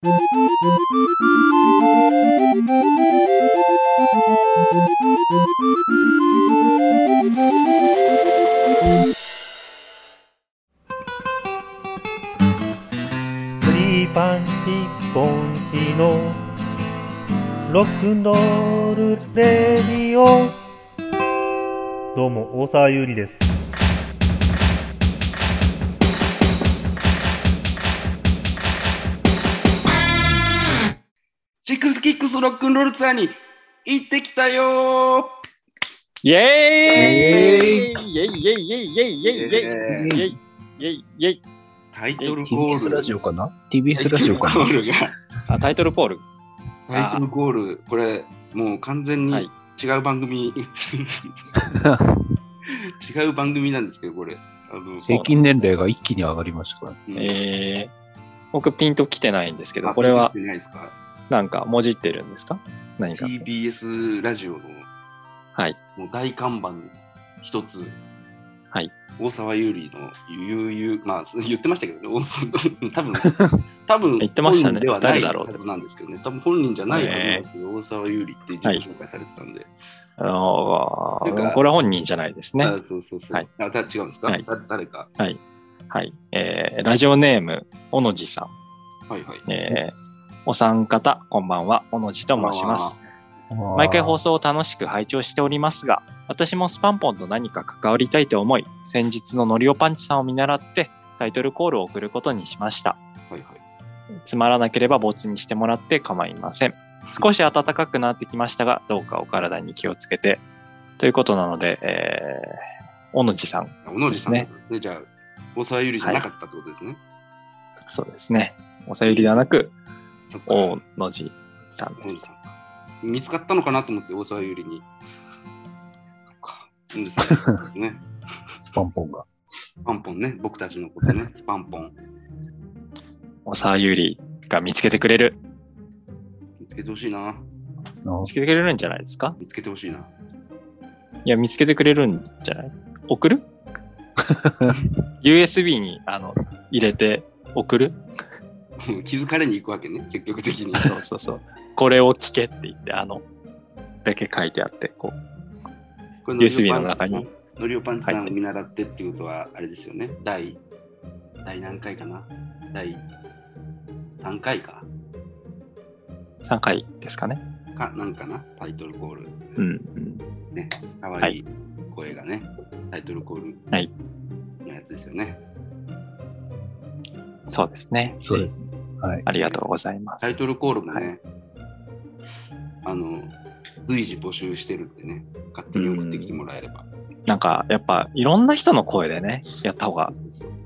スリーパン一本日のロックンロールレディオ。どうも大沢優里です。ロールツアーに行ってきたよ。イェーイ。イイェイ。イェイ。イェイ。イェイ。イェイ。イェイ。イェイ。イェイ。イェイ。タイトルコー TBS ル。ラジオかな ?TBS ラジオかなタイトルコールが。あタイトルコール。タイトルコール、これもう完全はにい違う番組、違う番組なんですけど、これ。平均年齢が一気に上がりましたから。うんえー、僕ピンと来てないんですけど、あこれはなんかもじってるんですか？何か。TBS ラジオのはい。もう大看板一つ、はい。大沢優里の悠々、まあ 言ってましたけどね、大沢 多分 多分言ってましたね本人ではない誰だろうはずなんですけどね、多分本人じゃないはずなんですけど、大沢優里って自己紹介されてたんで、あなんこれは本人じゃないですね。あそうそうそう。はいあだ違うんですか、はいだ誰か。はい。えー、ラジオネーム、小野寺さん。はいはい。えー、お三方、こんばんは。小野寺と申します。毎回放送を楽しく拝聴しておりますが、私もスパンポンと何か関わりたいと思い、先日のノリオパンチさんを見習ってタイトルコールを送ることにしました。はいはい。つまらなければ没にしてもらって構いません。少し暖かくなってきましたが、どうかお体に気をつけて。ということなので、えー、小野寺さん、小野寺さんでで、じゃあ、大沢優里じゃなかったってことですね。そうですね。おさゆりではなく、そっか。大野寺さんです見つかったのかなと思って、大沢優里に。そっか。小野寺さんね。スパンポンが。パンポンね、僕たちのことね、パンポン。おさゆりが見つけてくれる。見つけてほしいな。見つけてくれるんじゃないですか？見つけてほしいな。いや、見つけてくれるんじゃない？送る ?USB にあの入れて送る？気づかれに行くわけね、積極的に。そうそうそう。これを聞けって言って、あの、だけ書いてあって、こう。これ USB の中に。ノリオパンチさんを見習ってっていうことは、あれですよね。第、第何回かな？第3回か？3回ですかね。か、なんかな？タイトルコール。うん、うん。ね。かわいい声がね、タイトルコールはいのやつですよね。そうですね。そうです。はい。ありがとうございます。タイトルコールもね、あの、随時募集してるんでね、勝手に送ってきてもらえれば。なんか、やっぱ、いろんな人の声でね、やった方が、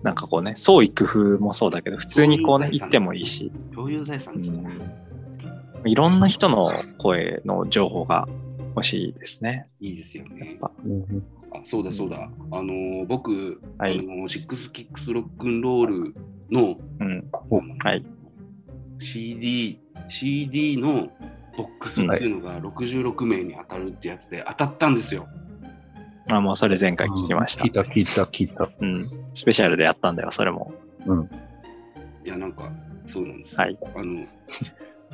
なんかこうね、創意工夫もそうだけど、普通にこうね、言ってもいいし、共有財産ですから。いろんな人の声の情報が欲しいですね。いいですよね。うんあそうだそうだ。あのー僕、はいあのーシックスキックスロックンロールのうん。はい。CD、CD のボックスっていうのが66名に当たるってやつで当たったんですよ。あ、もうそれ前回聞きました聞い。た、聞いた、聞いた。うん。スペシャルでやったんだよ、それも。いや、なんか、そうなんです。はい。あの、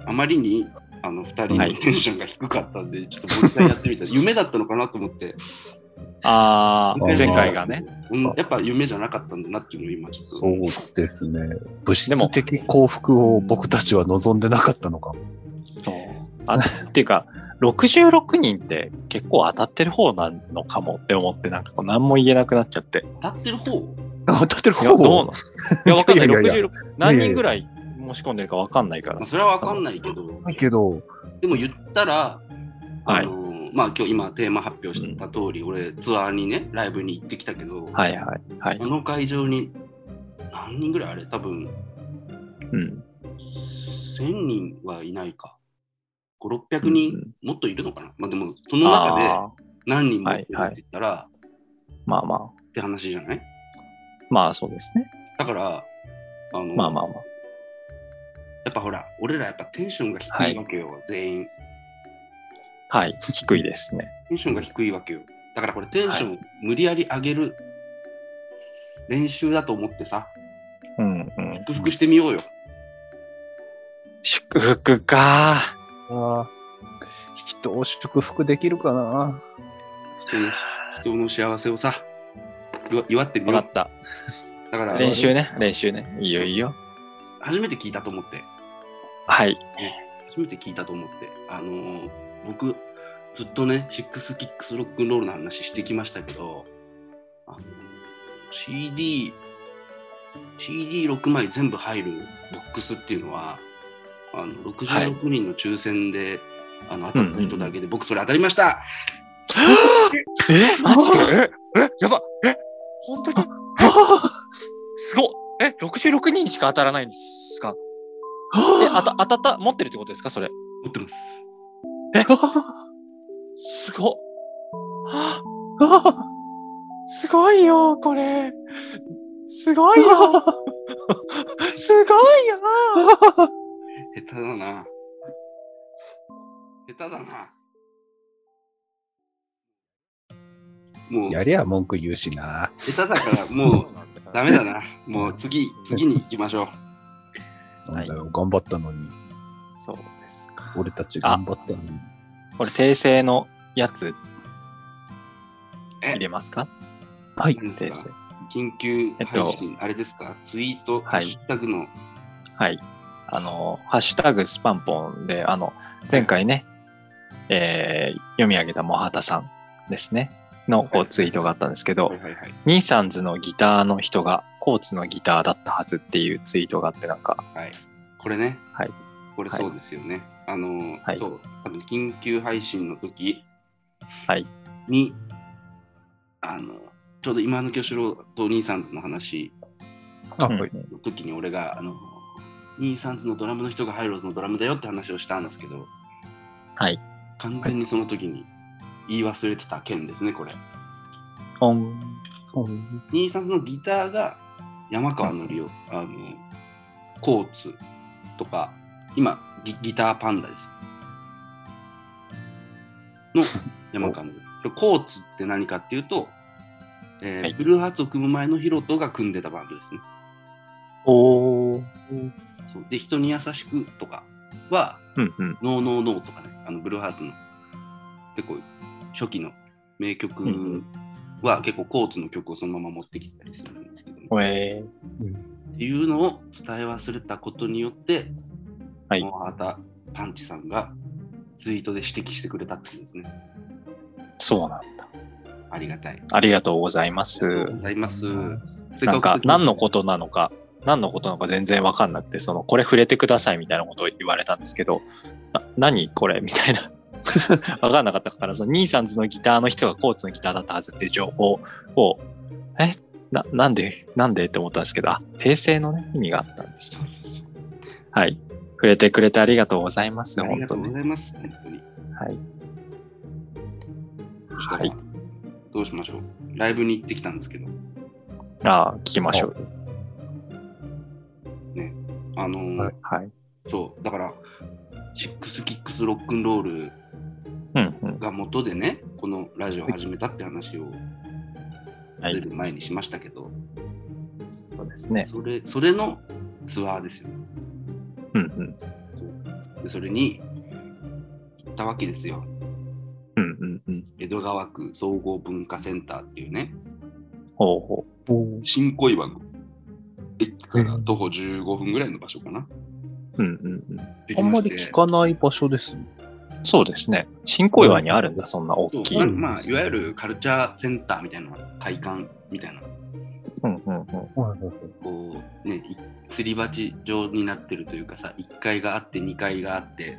あまりに、あの、二人はいのテンションが低かったんで、ちょっともう一回やってみた。夢だったのかなと思って。ああ、前回がね。うん、やっぱ夢じゃなかったんだなっていうのを今ちょっと。そうですね。物質的幸福を僕たちは望んでなかったのかも。そう。あっていうか、66人って結構当たってる方なのかもって思って、なんかこう何も言えなくなっちゃって。当たってる方？あ、当たってるいや、方どうなの？いや、わかんない。いやいやいや66、何人ぐらい申し込んでるかわかんないからまあ、それはわかんい。ないけど、だけど、でも言ったら、はいあのまあ今日今テーマ発表した通り、俺ツアーにね、ライブに行ってきたけど、はいはいはいあ。の会場に何人ぐらいあれ？多分うん。1000人はいないか。5、600人、うんもっといるのかな？まあでも、その中で何人もって言ったら、まあまあ。って話じゃない？まあそうですね。だから、あの、まあまあまあ。やっぱほら、俺らやっぱテンションが低いわけよ、全員。はい。低いですね。テンションが低いわけよ。だからこれテンション無理やり上げる練習だと思ってさ、うんうん。克服してみようよ。祝福か。ああ。人を祝福できるかな人の人の幸せをさ、祝祝ってみようわか。った。だから、練習ね、練習ね。いいよいいよ。初めて聞いたと思って、はい。初めて聞いたと思って、あのー僕、ずっとね、シックスキックスロックンロールの話してきましたけど、あの CD、CD6 枚全部入るボックスっていうのは、あの66人の抽選で、あの当たった人だけで、僕それ当たりました！え？マジで？え？え？やばえ？本当に？すごっ！え !66 人しか当たらないんですか？え、あた当たった？持ってるってことですか？それ。持ってます。すごっはあ すごいよ、これ。すごいよ。すごいよ。下手だな。下手だな。もう、やりゃ文句言うしな。下手だからもうダメだな。もう次、次に行きましょう。なんだよ、頑張ったのに。そうですか。俺たち頑張ったのに。これ、訂正のやつ？え？入れますか？はい。訂正。か。緊急えっと配信、あれですか？ツイート、はい。ハッシュタグの、はい。あの、ハッシュタグスパンポンで、あの、前回ね、えー読み上げたモハタさんですね、のこうツイートがあったんですけどはい、はいはい。ニーサンズのギターの人がコーツのギターだったはずっていうツイートがあって、なんか、はい、これね、はいこれそうですよね。あの、はいそう、多分緊急配信の時はいに、あの、ちょうど今の京志郎とニーサンズの話。の時に俺が、あの、ニーサンズのドラムの人がハイローズのドラムだよって話をしたんですけど、はい。完全にその時に言い忘れてた件ですね、これ。オン。ニーサンズのギターが山川のりお、あの、コーツとか、今ギ、ギターパンダです。の 山川のりお。コーツって何かっていうと、えーはいブルーハーツを組む前のヒロトが組んでたバンドですね。おー。そうで、人に優しくとかは、うんうん。ノーノーノーとかね、あのブルーハーツの結構初期の名曲は結構コーツの曲をそのまま持ってきたりするんですけども、えっていうのを伝え忘れたことによって、はいモハタパンチさんがツイートで指摘してくれたっていうんですね。ー、そうなんだ。ありがたい。ありがとうございます。ありがとうございます。なんかく何のことなのか、何のことなのか全然わかんなくて、その、これ触れてくださいみたいなことを言われたんですけど、な何これみたいな。わかんなかったから、そのニーサンズのギターの人がコーツのギターだったはずっていう情報を、えな、なんで、なんでって思ったんですけど、あ、訂正のね、意味があったんです。はい。触れてくれてありがとうございます。ありがとうご。ざいます。本当に。はい。はいどうしましょう？ライブに行ってきたんですけど、ああ、聞きましょう。あのーはいはい。そう、だから、シックスキックスロックンロールうんうん。が元でね、このラジオを始めたって話をはい。出る前にしましたけど、そうですね。それそれのツアーですよ。うんうん。でそれに行ったわけですよ。うんうんうん。江戸川区総合文化センターっていうね、ほうほ新小岩の駅から徒歩15分ぐらいの場所かな。う。うんうんうん。であんまり聞かない場所ですね。そうですね。新小岩にあるんだ、そんな大きい。そうまあ、まあいわゆるカルチャーセンターみたいな会館みたいな、うんうんうん。こうね、いすり鉢状になってるというかさ、1階があって2階があって、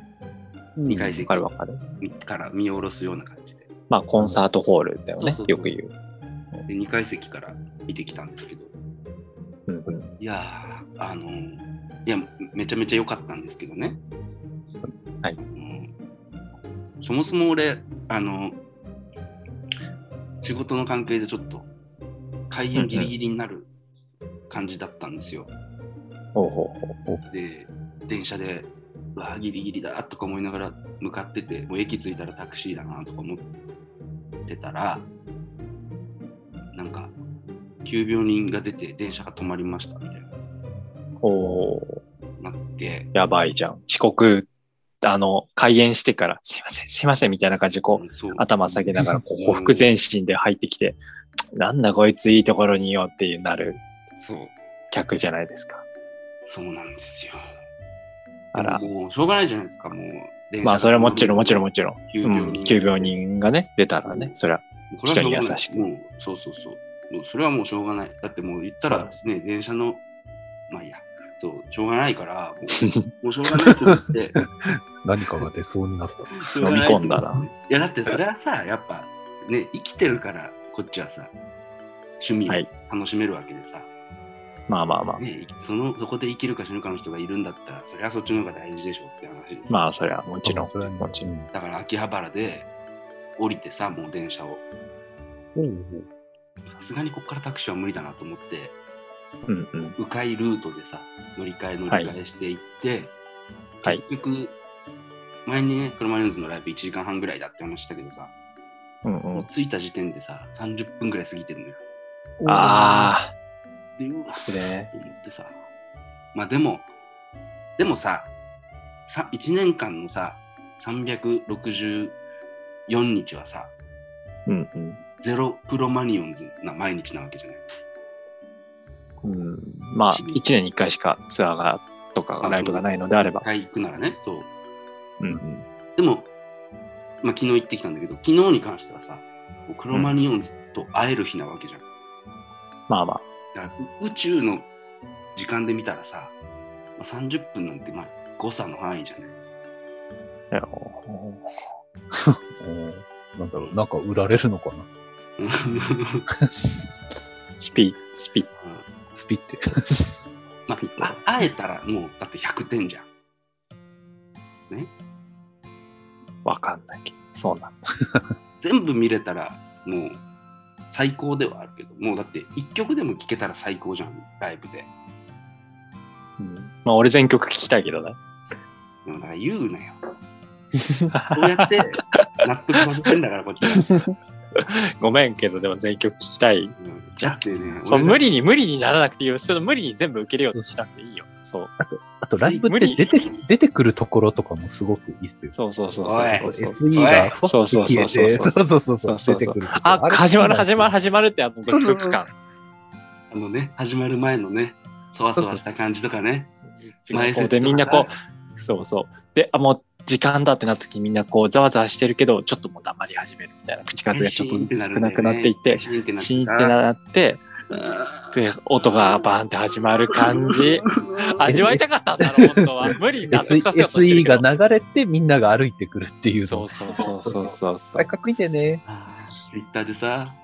2階席わから見下ろすような感じで。まあ、コンサートホールだよねよく言う。で2階席から見てきたんですけど、うんうん。いやー、あのーいや、めちゃめちゃ良かったんですけどね。はいうんそもそも俺、あの仕事の関係でちょっと開演ギリギリになる感じだったんですよ。ほうほうほうほう。で、電車で、うわーギリギリだとか思いながら向かってて、もう駅着いたらタクシーだなとか思ってたら、なんか、急病人が出て電車が止まりましたみたいな。ほう。なって、やばいじゃん。遅刻、あの、開演してから、すいません、すいません、みたいな感じで、こう、頭下げながら、こう、ほふ前進で入ってきて、なんだこいついいところによっていうなる客じゃないですか。そうなんですよ。あら。もうしょうがないじゃないですか、もう。まあ、それはもちろん、もちろん、もちろん。急うん、病人。がね、出たらね、それは人に優しくもう、そうそうそう。もうそれはもうしょうがない。だってもう言ったらね、電車の、まあいいや、そう、しょうがないから、も うもうしょうがないと思って。何かが出そうになった。飲み込んだないや、だってそれはさ、やっぱね、生きてるから、こっちはさ、趣味はいを楽しめるわけでさ、まあまあまあ。ね、そのそこで生きるか死ぬかの人がいるんだったら、それはそっちの方が大事でしょって話です。まあ、そりゃ、もちろん、それはもちろん。ん。だから秋葉原で降りてさ、もう電車を。おうさすがにこっからタクシーは無理だなと思って、うんうん。迂回ルートでさ、乗り換え乗り換えしていって、はい結局、前にね、車ニューズのライブ1時間半ぐらいだって話したけどさ、うんうん。もう着いた時点でさ、30分ぐらい過ぎてるのよ。あで、うわ、それと思ってさ。まあでも、でもさ、さ1年間のさ、364日はさ、ー、うんうん。ゼロプロマニオンズな毎日なわけじゃない。うん、まあ、1年に1回しかツアーが、とかライブがないのであれば一。回行くならね、そう。うんうん。でも、まあ昨日行ってきたんだけど、昨日に関してはさ、クロマニオンズと会える日なわけじゃん。まあまあ。だからう宇宙の時間で見たらさ、まあ、30分なんてまあ誤差の範囲じゃない。いや なんだろう、なんか売られるのかな？スピ、スピ、スピって。まスピット。あ、あ会えたらもうだって100点じゃん。わかんないけど。そうなんだ。全部見れたらもう最高ではあるけど、もうだって1曲でも聴けたら最高じゃん、ライブで。うん、まあ、俺全曲聞きたいけどね。でもだから言うなよ。そうやって 納得させてんだから、こっちは。ごめんけど、でも全曲聞きたい。うんだってね、そう、無理に、無理にならなくていいよ。その無理に全部受け入れようとしなくていいよ。そう。あと、ライブって出て出てくるところとかもすごくいいっすよ。そうそうそうそうそうそう。SE がそうそう消えて、そうそうそうそうそうそうそう出てくるとこあ、れ始まる、始まる、始まるって、あの、ドキドキ感。あのね、始まる前のね、そわそわした感じとかね。前説とかさで、みんなこう、そうそう。で、あ、もう時間だってなった時みんなこう、ざわざわしてるけど、ちょっともう黙り始めるみたいな。口数がちょっとずつ少なくなっていって、シーンってなってで、音がバーンって始まる感じ。味わいたかったんだろう、本当は。無理に納得させようとしてる SE。が流れてみんなが歩いてくるっていうの。そうそうそうそうそうそう。かっこいいんだよね。ツイッターでさ、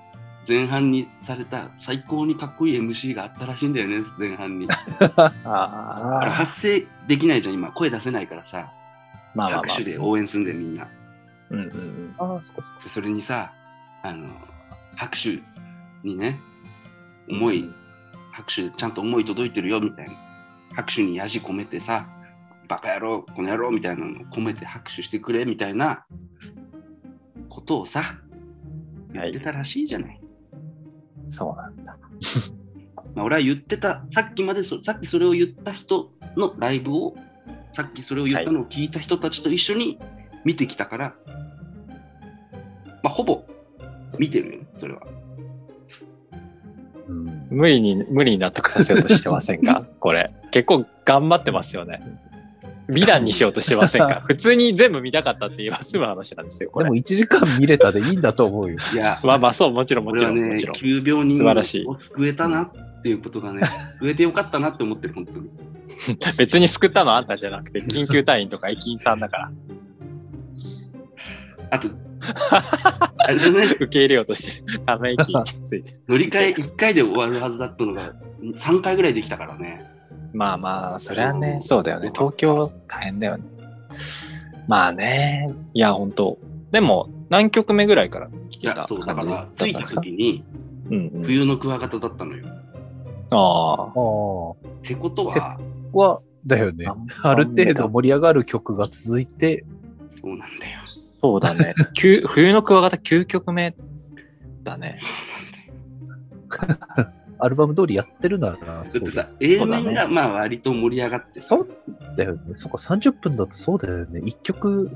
前半にされた最高にかっこいい MC があったらしいんだよね、前半に。あれああ、発声できないじゃん、今。声出せないからさ、まあまあまあ。拍手で応援するんだよ、みんな。うんうんうん。ああ、そこそこ。でそれにさ、あの、拍手にね、思い、拍手ちゃんと思い届いてるよみたいな。拍手にやじ込めてさ、バカ野郎、この野郎みたいなのを込めて拍手してくれみたいなことをさ、言ってたらしいじゃない。そうなんだ。まあ、俺は言ってた、さっきまでそ、さっきそれを言った人のライブを、さっきそれを言ったのを聞いた人たちと一緒に見てきたから、まあ、ほぼ見てるよね、それは。うん。無理に、無理に納得させようとしてませんか？これ。結構頑張ってますよね。美談にしようとしてませんか？普通に全部見たかったって言えば済む話なんですよ、これでも。1時間見れたでいいんだと思うよ。いや、まあまあそう、もちろんもちろん、ね、もちろん。急病人素晴らしいを救えたなっていうことがね、救えてよかったなって思ってる、本当に。別に救ったの？あんたじゃなくて、緊急隊員とか駅員さんだから、あと、あれだね、受け入れようとしてる。ため息ついて。乗り換え1回で終わるはずだったのが、3回ぐらいできたからね。まあまあ、それはね、そうだよね。東京大変だよね。まあね、いや、本当でも、何曲目ぐらいから聞けたいや、そう、だから着いた時に、うんうん。冬のクワガタだったのよ。ああ。ああ。こってことは、こは、だよね。ある程度盛り上がる曲が続いて、そうなんだよ。そうだね。きゅ冬のクワガタ9曲目だね。そうなんだよ。アルバム通りやってるなら、だっそうてさ、A 面がまあ割と盛り上がってさ、そうだよね。そっか、30分だとそうだよね。1曲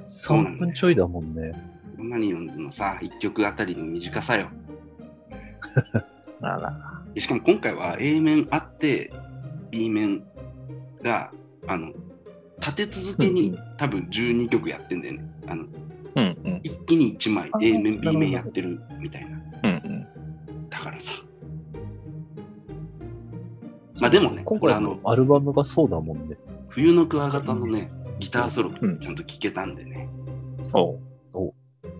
3分ちょいだもんね。マニヨンズのさ、1曲あたりの短さよ。あら。でしかも今回は A 面あって B 面があの立て続けに多分12曲やってんだよね。あのうんうん。一気に1枚あ A 面 B 面やってるみたいな。うんうん。だからさ。まあでもね、今回これあののアルバムがそうだもんね。冬のクワガタのね、ギターソロうんちゃんと聴けたんでね。おう。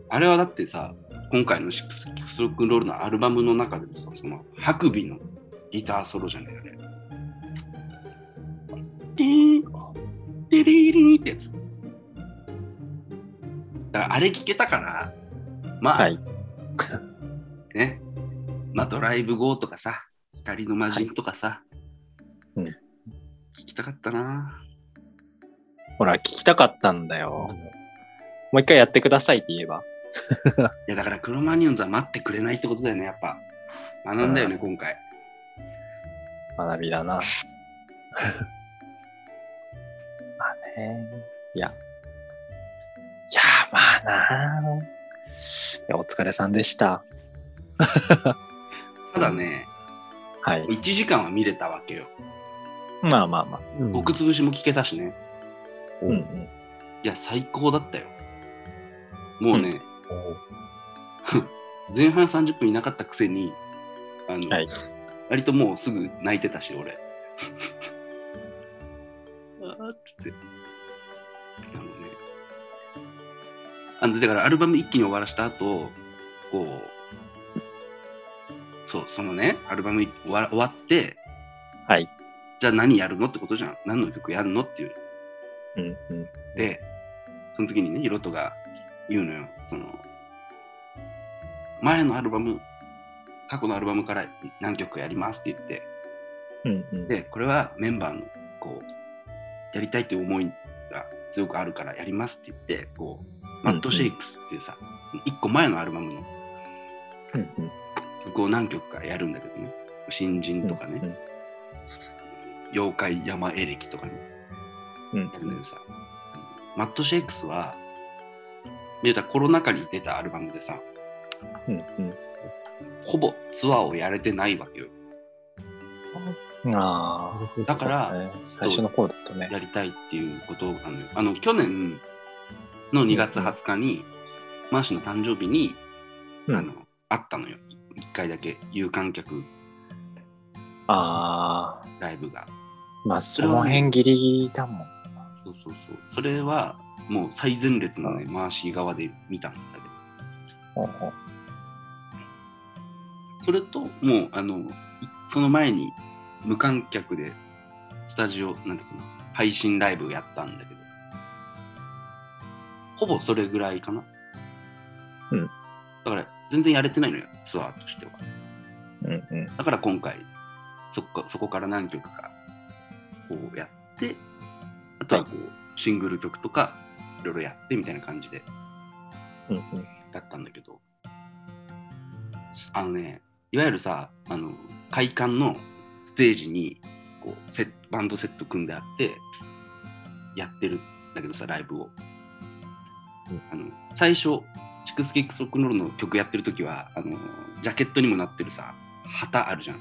あれはだってさ、今回のシックススロックンロールのアルバムの中でもさ、そのハクビのギターソロじゃないあれ。えー、テリリーってやつ。だからあれ聞けたから、まあ、はい。ね、まあドライブ GO とかさ、光の魔人とかさ、うん聞きたかったな。ほら、聞きたかったんだよ。もう一回やってくださいって言えば。いやだからクロマニオンズは待ってくれないってことだよね、やっぱ。学んだよね、今回。学びだな。まあね。いや。いや、まあな。いや、お疲れさんでした。ただね、はい。1時間は見れたわけよ。まあまあまあ。うん僕潰しも聞けたしね。うんうん。いや、最高だったよ。もうね、お 前半30分いなかったくせに、あの、はい。割ともうすぐ泣いてたし、俺。あーっつって。あのね、あの、だからアルバム一気に終わらした後、こう、そう、そのね、アルバム終わ終わって、はい。じゃあ何やるのってことじゃん。何の曲やるのっていう。うんうん。で、その時にね、ヒロトが言うのよ。その、前のアルバム、過去のアルバムから何曲やりますって言って、うんうん。で、これはメンバーの、こう、やりたいっていう思いが強くあるからやりますって言って、こう、マッドシェイクスっていうさ、一個前のアルバムのうんうん。曲を何曲かやるんだけどね、新人とかね、うん妖怪山エレキとかね、うん。やるんだけどさ、マッドシェイクスは、言うたらコロナ禍に出たアルバムでさ、うんほぼツアーをやれてないわけよ。うん。ああ。だからね最初の方だとね。やりたいっていうことなのよ。あの、去年の2月20日に、マーシーの誕生日に、うんあの、あったのよ。1回だけ有観客ああ。ライブが。まあ、その辺ギリギリだもん。そうそうそう。それは、もう最前列のね、マーシー側で見たんだけど。それと、もう、あの、いその前に無観客でスタジオ、なんだっけな、配信ライブをやったんだけど、ほぼそれぐらいかな。うん。だから、全然やれてないのよ、ツアーとしては。うんうん。だから今回、そこそこから何曲か、こうやって、あとはこう、シングル曲とか、いろいろやってみたいな感じでうんうん。だったんだけど、あのね、いわゆるさ、あの、会館のステージに、こう、セッバンドセット組んであって、やってるんだけどさ、ライブを。あの最初、シクスキックスロックンロールの曲やってる時は、あの、ジャケットにもなってるさ、旗あるじゃん。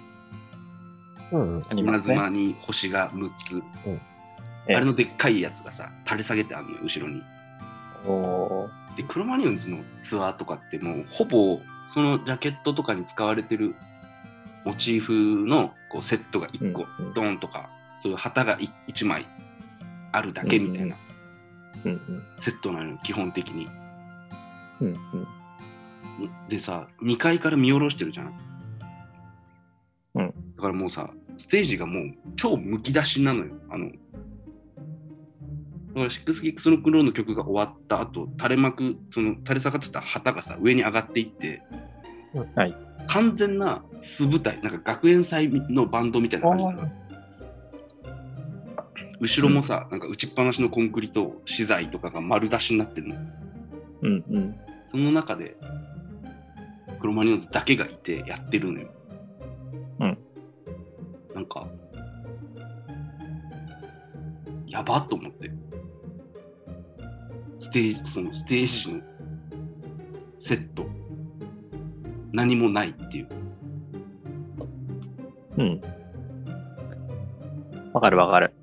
うんうん。ありますね。稲妻に星が6つ。ええあれのでっかいやつがさ、垂れ下げてあるのよ、後ろに。おーで、クロマニオンズのツアーとかってもう、ほぼ、そのジャケットとかに使われてるモチーフのこうセットが1個、うんうんドーンとか、そういう旗が1枚あるだけみたいなうんうん。セットなのよ、基本的に。うんうん。でさ、2階から見下ろしてるじゃん。うんだからもうさ、ステージがもう超むき出しなのよ。あの、だからシックスキックスロックンロールの曲が終わった後、垂れ幕、その垂れ下がってた旗がさ、上に上がっていって、はい完全な素舞台、なんか学園祭のバンドみたいな感じ。後ろもさ、なんか打ちっぱなしのコンクリと資材とかが丸出しになってるの。うんうん。その中で、クロマニオンズだけがいてやってるのよ。なんか、やばっと思って。ステージ、そのステージのセット、何もないっていう。うん。わかるわかる。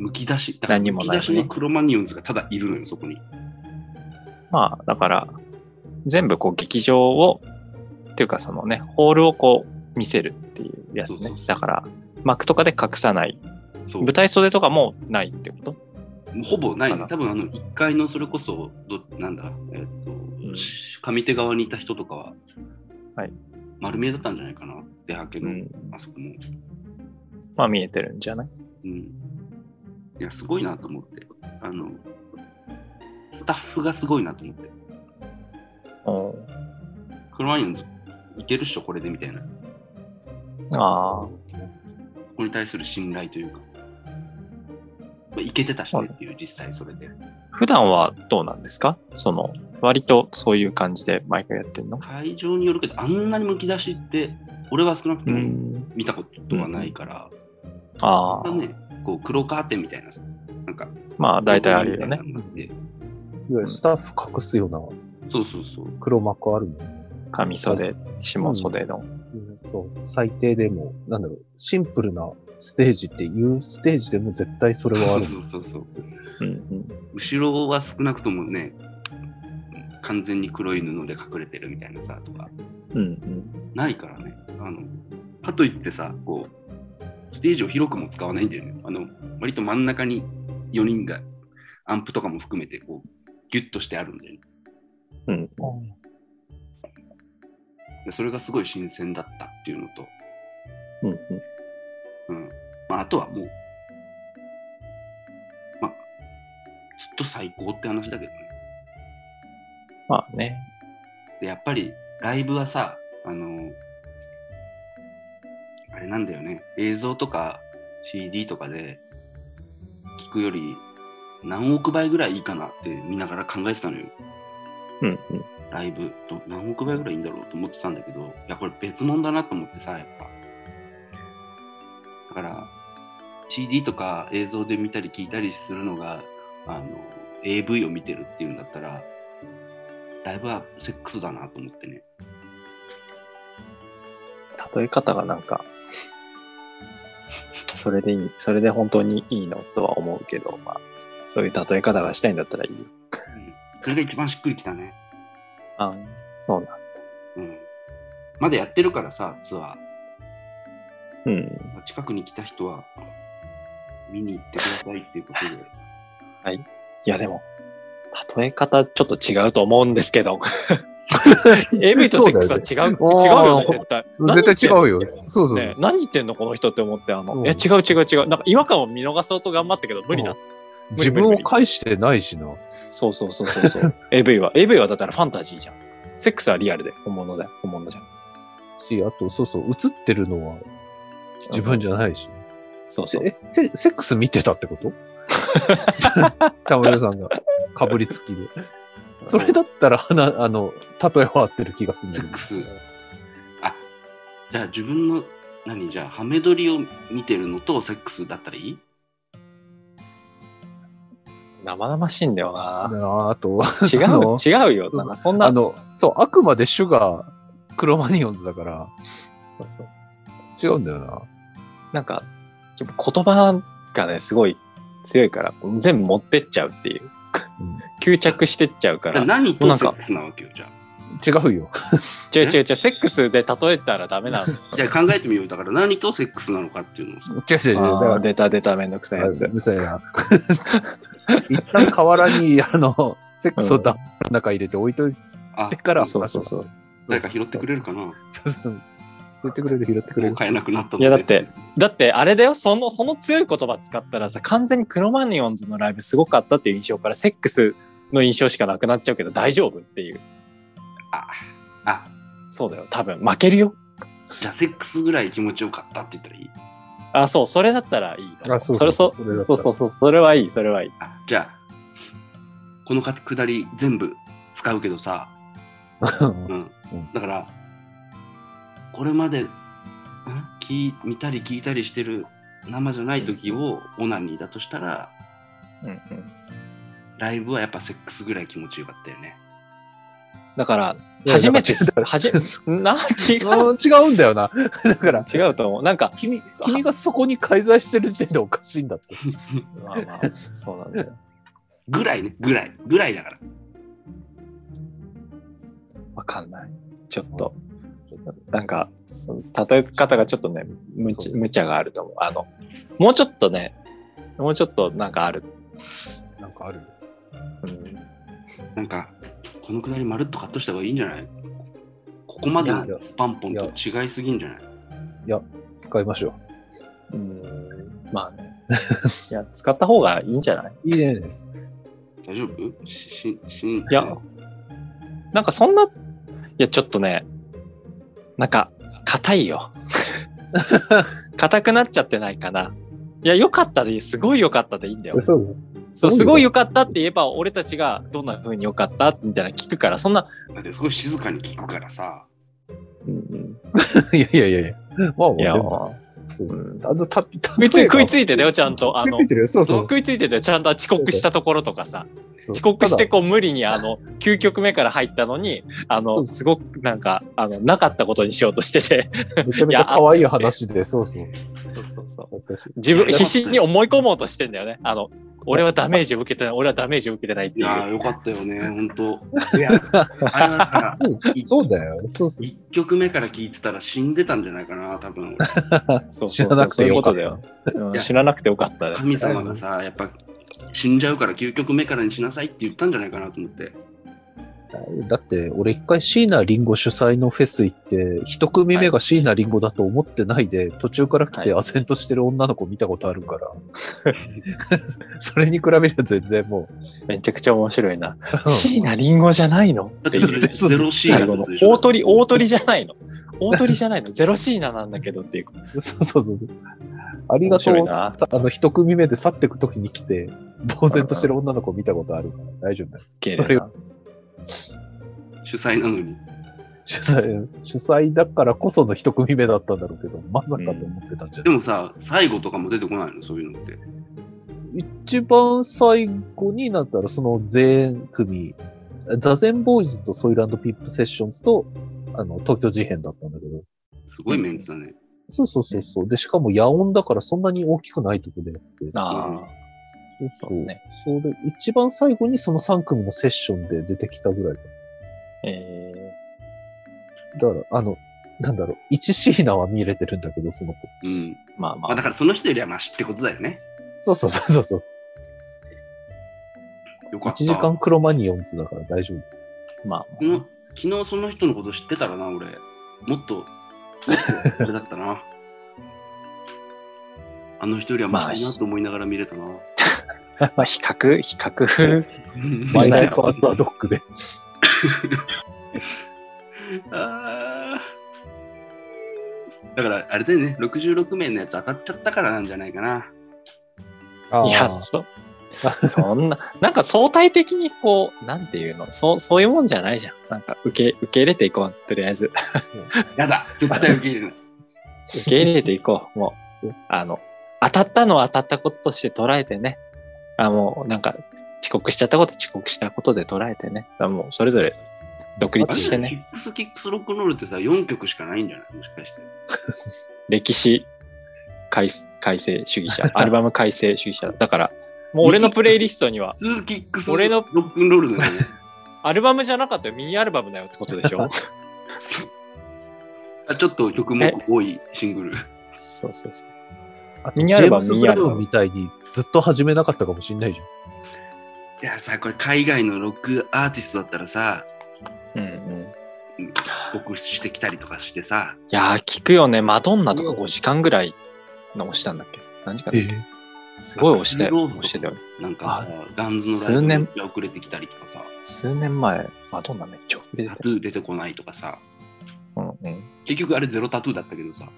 むき出し。だから何もない出しのクロマニオンズがただいるのよ、そこに。まあ、だから、全部こう劇場を、っていうかそのね、ホールをこう見せるっていうやつねそうそうそ。うだから、幕とかで隠さない。そう舞台袖とかもないってこと？ほぼないね。多分あの1階のそれこそど、なんだ、えっ、と、うんし上手側にいた人とかは、はい丸見えだったんじゃないかな。出はけの、うん。あそこも。まあ見えてるんじゃない？うん。いや、すごいなと思って。あの、スタッフがすごいなと思って。おクロマニオンズいけるっしょ、これでみたいな。ああ、ここに対する信頼というか。まあ、いけてたしねっていう、実際それで。普段はどうなんですか？その、割とそういう感じで毎回やってんの？会場によるけど、あんなにむき出しって、俺は少なくとうもん。見たことはないから、ああ、ね、こう黒カーテンみたいなさ、なんか、まあ大体あるよね。いわゆるスタッフ隠すようなそうそうそう。黒幕あるもんね。上袖、下袖の。うんそう、最低でも、なんだろう、シンプルなステージっていうステージでも絶対それはあそうる。そうそうそう。うんうん。後ろは少なくともね、完全に黒い布で隠れてるみたいなさ、とか、うんうん。ないからね。あの、かといってさ、こう、ステージを広くも使わないんだよね。あの、割と真ん中に4人が、アンプとかも含めて、こう、ギュッとしてあるんだよね。うん。でそれがすごい新鮮だったっていうのと、うんうん。うん。まあ、あとはもう、まあ、ずっと最高って話だけどね。まあね。で、やっぱりライブはさ、あの、あれなんだよね、映像とか CD とかで聞くより何億倍ぐらいいいかなって見ながら考えてたのよ。うんうん。ライブと何億倍ぐらいいいんだろうと思ってたんだけど、いや、これ別物だなと思ってさ、やっぱ。だから、CD とか映像で見たり聞いたりするのが、あの、AV を見てるっていうんだったら、ライブはセックスだなと思ってね。例え方がなんか、それでいい、それで本当にいいのとは思うけど、まあ、そういう例え方がしたいんだったらいいよ。うんそれが一番しっくりきたね。あそうなんうん。まだやってるからさ、ツアー。うん。近くに来た人は、見に行ってくださいっていうことで。いや、でも、例え方ちょっと違うと思うんですけど。AV とセックスは違う、違うそうだよね絶対。絶対違うよ。そうそう。ね、何言ってんのこの人って思って、あの、うんいや、違う違う違う。なんか違和感を見逃そうと頑張ったけど、無理な。自分を返してないしな。そうそうそうそうそう。AV は、AV はだったらファンタジーじゃん。セックスはリアルで、本物だよ、本物じゃん。し、あと、そうそう、映ってるのは自分じゃないし。そうそう。え、セセックス見てたってこと？田村さんがかぶりつきで。それだったら、なあの、例えは合ってる気がするんだけど。セックスあ、じゃあ自分の、何？じゃあ、ハメ撮りを見てるのとセックスだったらいい？生々しいんだよな。ああと、違う、違うよ。そうそうなんかそんな。あの、そう、あくまで主がクロマニオンズだから、そうそうそう違うんだよな。なんか、言葉がね、すごい強いから、全部持ってっちゃうっていう。うん吸着してっちゃうから。違う何とセックスなわけよ、じゃあ。違うよ。違う違う、セックスで例えたらダメなの。じゃあ考えてみよう。だから何とセックスなのかっていうのをさ。違う違う違う。だから出た出ためんどくさいやつう。るさいな。一旦河原に、あの、セックスをダの中入れて置いといあて、から、そうそうそう。誰か拾ってくれるかなもそうそう拾ってくれる、拾ってくれる。う買えなくなったのいやだって、だってあれだよ、その、その強い言葉使ったらさ、完全にクロマニオンズのライブすごかったっていう印象から、セックスの印象しかなくなっちゃうけど大丈夫っていう。あ、あ、そうだよ、多分負けるよ。じゃあセックスぐらい気持ちよかったって言ったらいい？あ、そう、それだったらいい。あそうそれそうそうそう、それはいい、それはいい。あ、じゃあ、このかくだり全部使うけどさ、うん。うんだから、これまで、ん？聞見たり聞いたりしてる生じゃない時をオナニーだとしたら、うんうん。ライブはやっぱセックスぐらい気持ちよかったよね。だから、初めてだから、はじ、な、違あう。ー違うんだよな。だから、違うと思う。なんか、君、君がそこに介在してる時点でおかしいんだって。まあまあ、そうなんだよ。ぐらいね、ぐらい。ぐらいだから。わかんない。ちょっと、なんか、その例え方がちょっとね、無茶無茶があると思う。あの、もうちょっとね、もうちょっとなんかある。なんかある？うん、なんか、このくだりまるっとカットした方がいいんじゃない？ここまでのいやスパンポンと違いすぎんじゃない？使いましょう。ん、まあね。いや、使った方がいいんじゃない？ういいね。大丈夫？しししいや、なんかそんな、いや、ちょっとね、なんか、硬いよ。硬くなっちゃってないかな。いや、良かったでいい。すごい良かったでいいんだよ。そう。そう、すすごい良良かったって言えば、俺たちがどんな風に良かったみたいな聞くから、そんな、だってすごい静かに聞くからさ。うんうん、いやいやいやいや。まあ、いや、でもそうんあの、た、食いつい食いついいてたよ、ちゃんと。あの食いついてるよ。そうそう。食いついてたよ、ちゃんと遅刻したところとかさ。遅刻してたこう無理にあの9曲目から入ったのにあのすごくなんかあのなかったことにしようとしててだめちゃめちゃ可愛い話で、そうそう。そうそうそう私自分必死に思い込もうとしてんだよねあの俺はダメージを受けてない俺はダメージを受けてないっていういやー、よかったよね、ほんと。いや、あれはだから、そうだよ。そうそう。1曲目から聞いてたら死んでたんじゃないかな、多分。そう知らなくてよかったそういうことだよ、うんいや知らなくてよかったね神様がさ、やっぱ死んじゃうから9曲目からにしなさいって言ったんじゃないかなと思って。だって、俺一回椎名林檎主催のフェス行って、一組目が椎名林檎だと思ってないで、途中から来ては唖然としてる女の子見たことあるから、それに比べれば全然もめちゃくちゃ面白いな。う。椎名林檎じゃないの？だってゼロ C 最後のってことでしょ。大鳥大鳥じゃないの？大鳥じゃないの？ゼロシーナなんだけどっていう。そうそうそうそう。ありがとう。あの、一組目で去ってくときに来て、呆然としてる女の子見たことあるから、大丈夫だよ。主催なのに。主催、主催だからこその一組目だったんだろうけど、まさかと思ってたんじゃない、でもさ、最後とかも出てこないの、そういうのって。一番最後になったら、その全組、ザゼンボーイズとソイランドピップセッションズと、あの、東京事変だったんだけど、すごいメンツだね。そうそうそうそう。で、しかも野音だからそんなに大きくないとこでやって。ああそうそうね。それ、一番最後にその3組のセッションで出てきたぐらいだ。えだから、あの、なんだろう、一シーナは見れてるんだけど、その子。うん。ー、まあままあ、だあからその人よりはマシってことだよね。そうそうそうそうそう。よかった。1時間クロマニオンズだから大丈夫。まあ昨日昨日その人のこと知ってたらな、俺。もっと、もっとあれだったな。あの人よりはマシだなと思いながら見れたな。まあ比較比較マイライアンダードックで。あーだから、あれだよね、66名のやつ当たっちゃったからなんじゃないかな。あいや、そ、そんな、なんか相対的にこう、なんていうの、そう、そういうもんじゃないじゃん。なんか受け、受け入れていこう、とりあえず。やだ、絶対受け入れない。受け入れていこう、もう。あの、当たったのは当たったこととして捉えてね。あ、もう、なんか、遅刻しちゃったことは遅刻したことで捉えてね。あもう、それぞれ独立してね。キックスキックスロックンロールってさ、4曲しかないんじゃないもしかして。歴史改改正主義者、アルバム改正主義者。だから、もう俺のプレイリストには、普通キックスロ俺のックンロールだよね。アルバムじゃなかったよ、ミニアルバムだよってことでしょあちょっと曲目多いシングル。そうそうそう。ミニアルバムジェームス・ブラウンみたいにずっと始めなかったかもしんないじゃん。いやさ、これ海外のロックアーティストだったらさ、うんうん。帰国してきたりとかしてさ、いやー、聞くよね。マドンナとか5時間ぐらいの押したんだっけ？何時間だっけ？すごい押して、スローズ押してたよね。なんかさ、ガンズのライブめっちゃ遅れてきたりとかさ、数年前、マドンナめっちゃ遅れてタたよ。トゥー出てこないとかさ、うんうん。結局あれゼロタトゥーだったけどさ、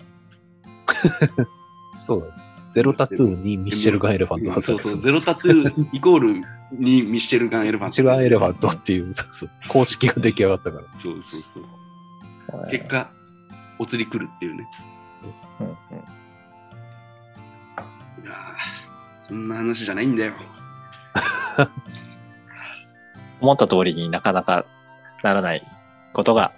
そうだね。ゼロタトゥーにミッシェルガン・エレファントそうそう、ゼロタトゥーイコールにミッシェルガン・エレファント。ミッシェルガン・エレファントっていう、そうそう公式が出来上がったから。そうそうそう。結果、お釣り来るっていうね。うんうんいやーそんな話じゃないんだよ。思った通りになかなかならないことが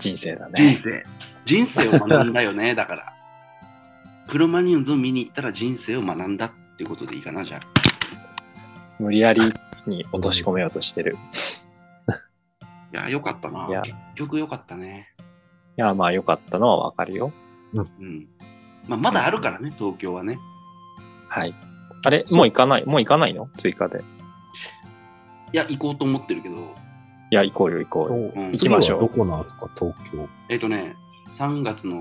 人生だ人ね。生。人生を学んだよね、だから。クロマニオンズを見に行ったら人生を学んだってことでいいかな、じゃあ。無理やりに落とし込めようとしてる。いや、よかったないや。結局よかったね。いや、まあ良かったのはわかるよ。うん。まあ、まだあるからね、東京はね。はい。あれもう行かない？もう行かないの？追加で。いや、行こうと思ってるけど、いや、行こうよ行こうよ。うん行きましょうどこなんですか、東京？えっ、とね、3月の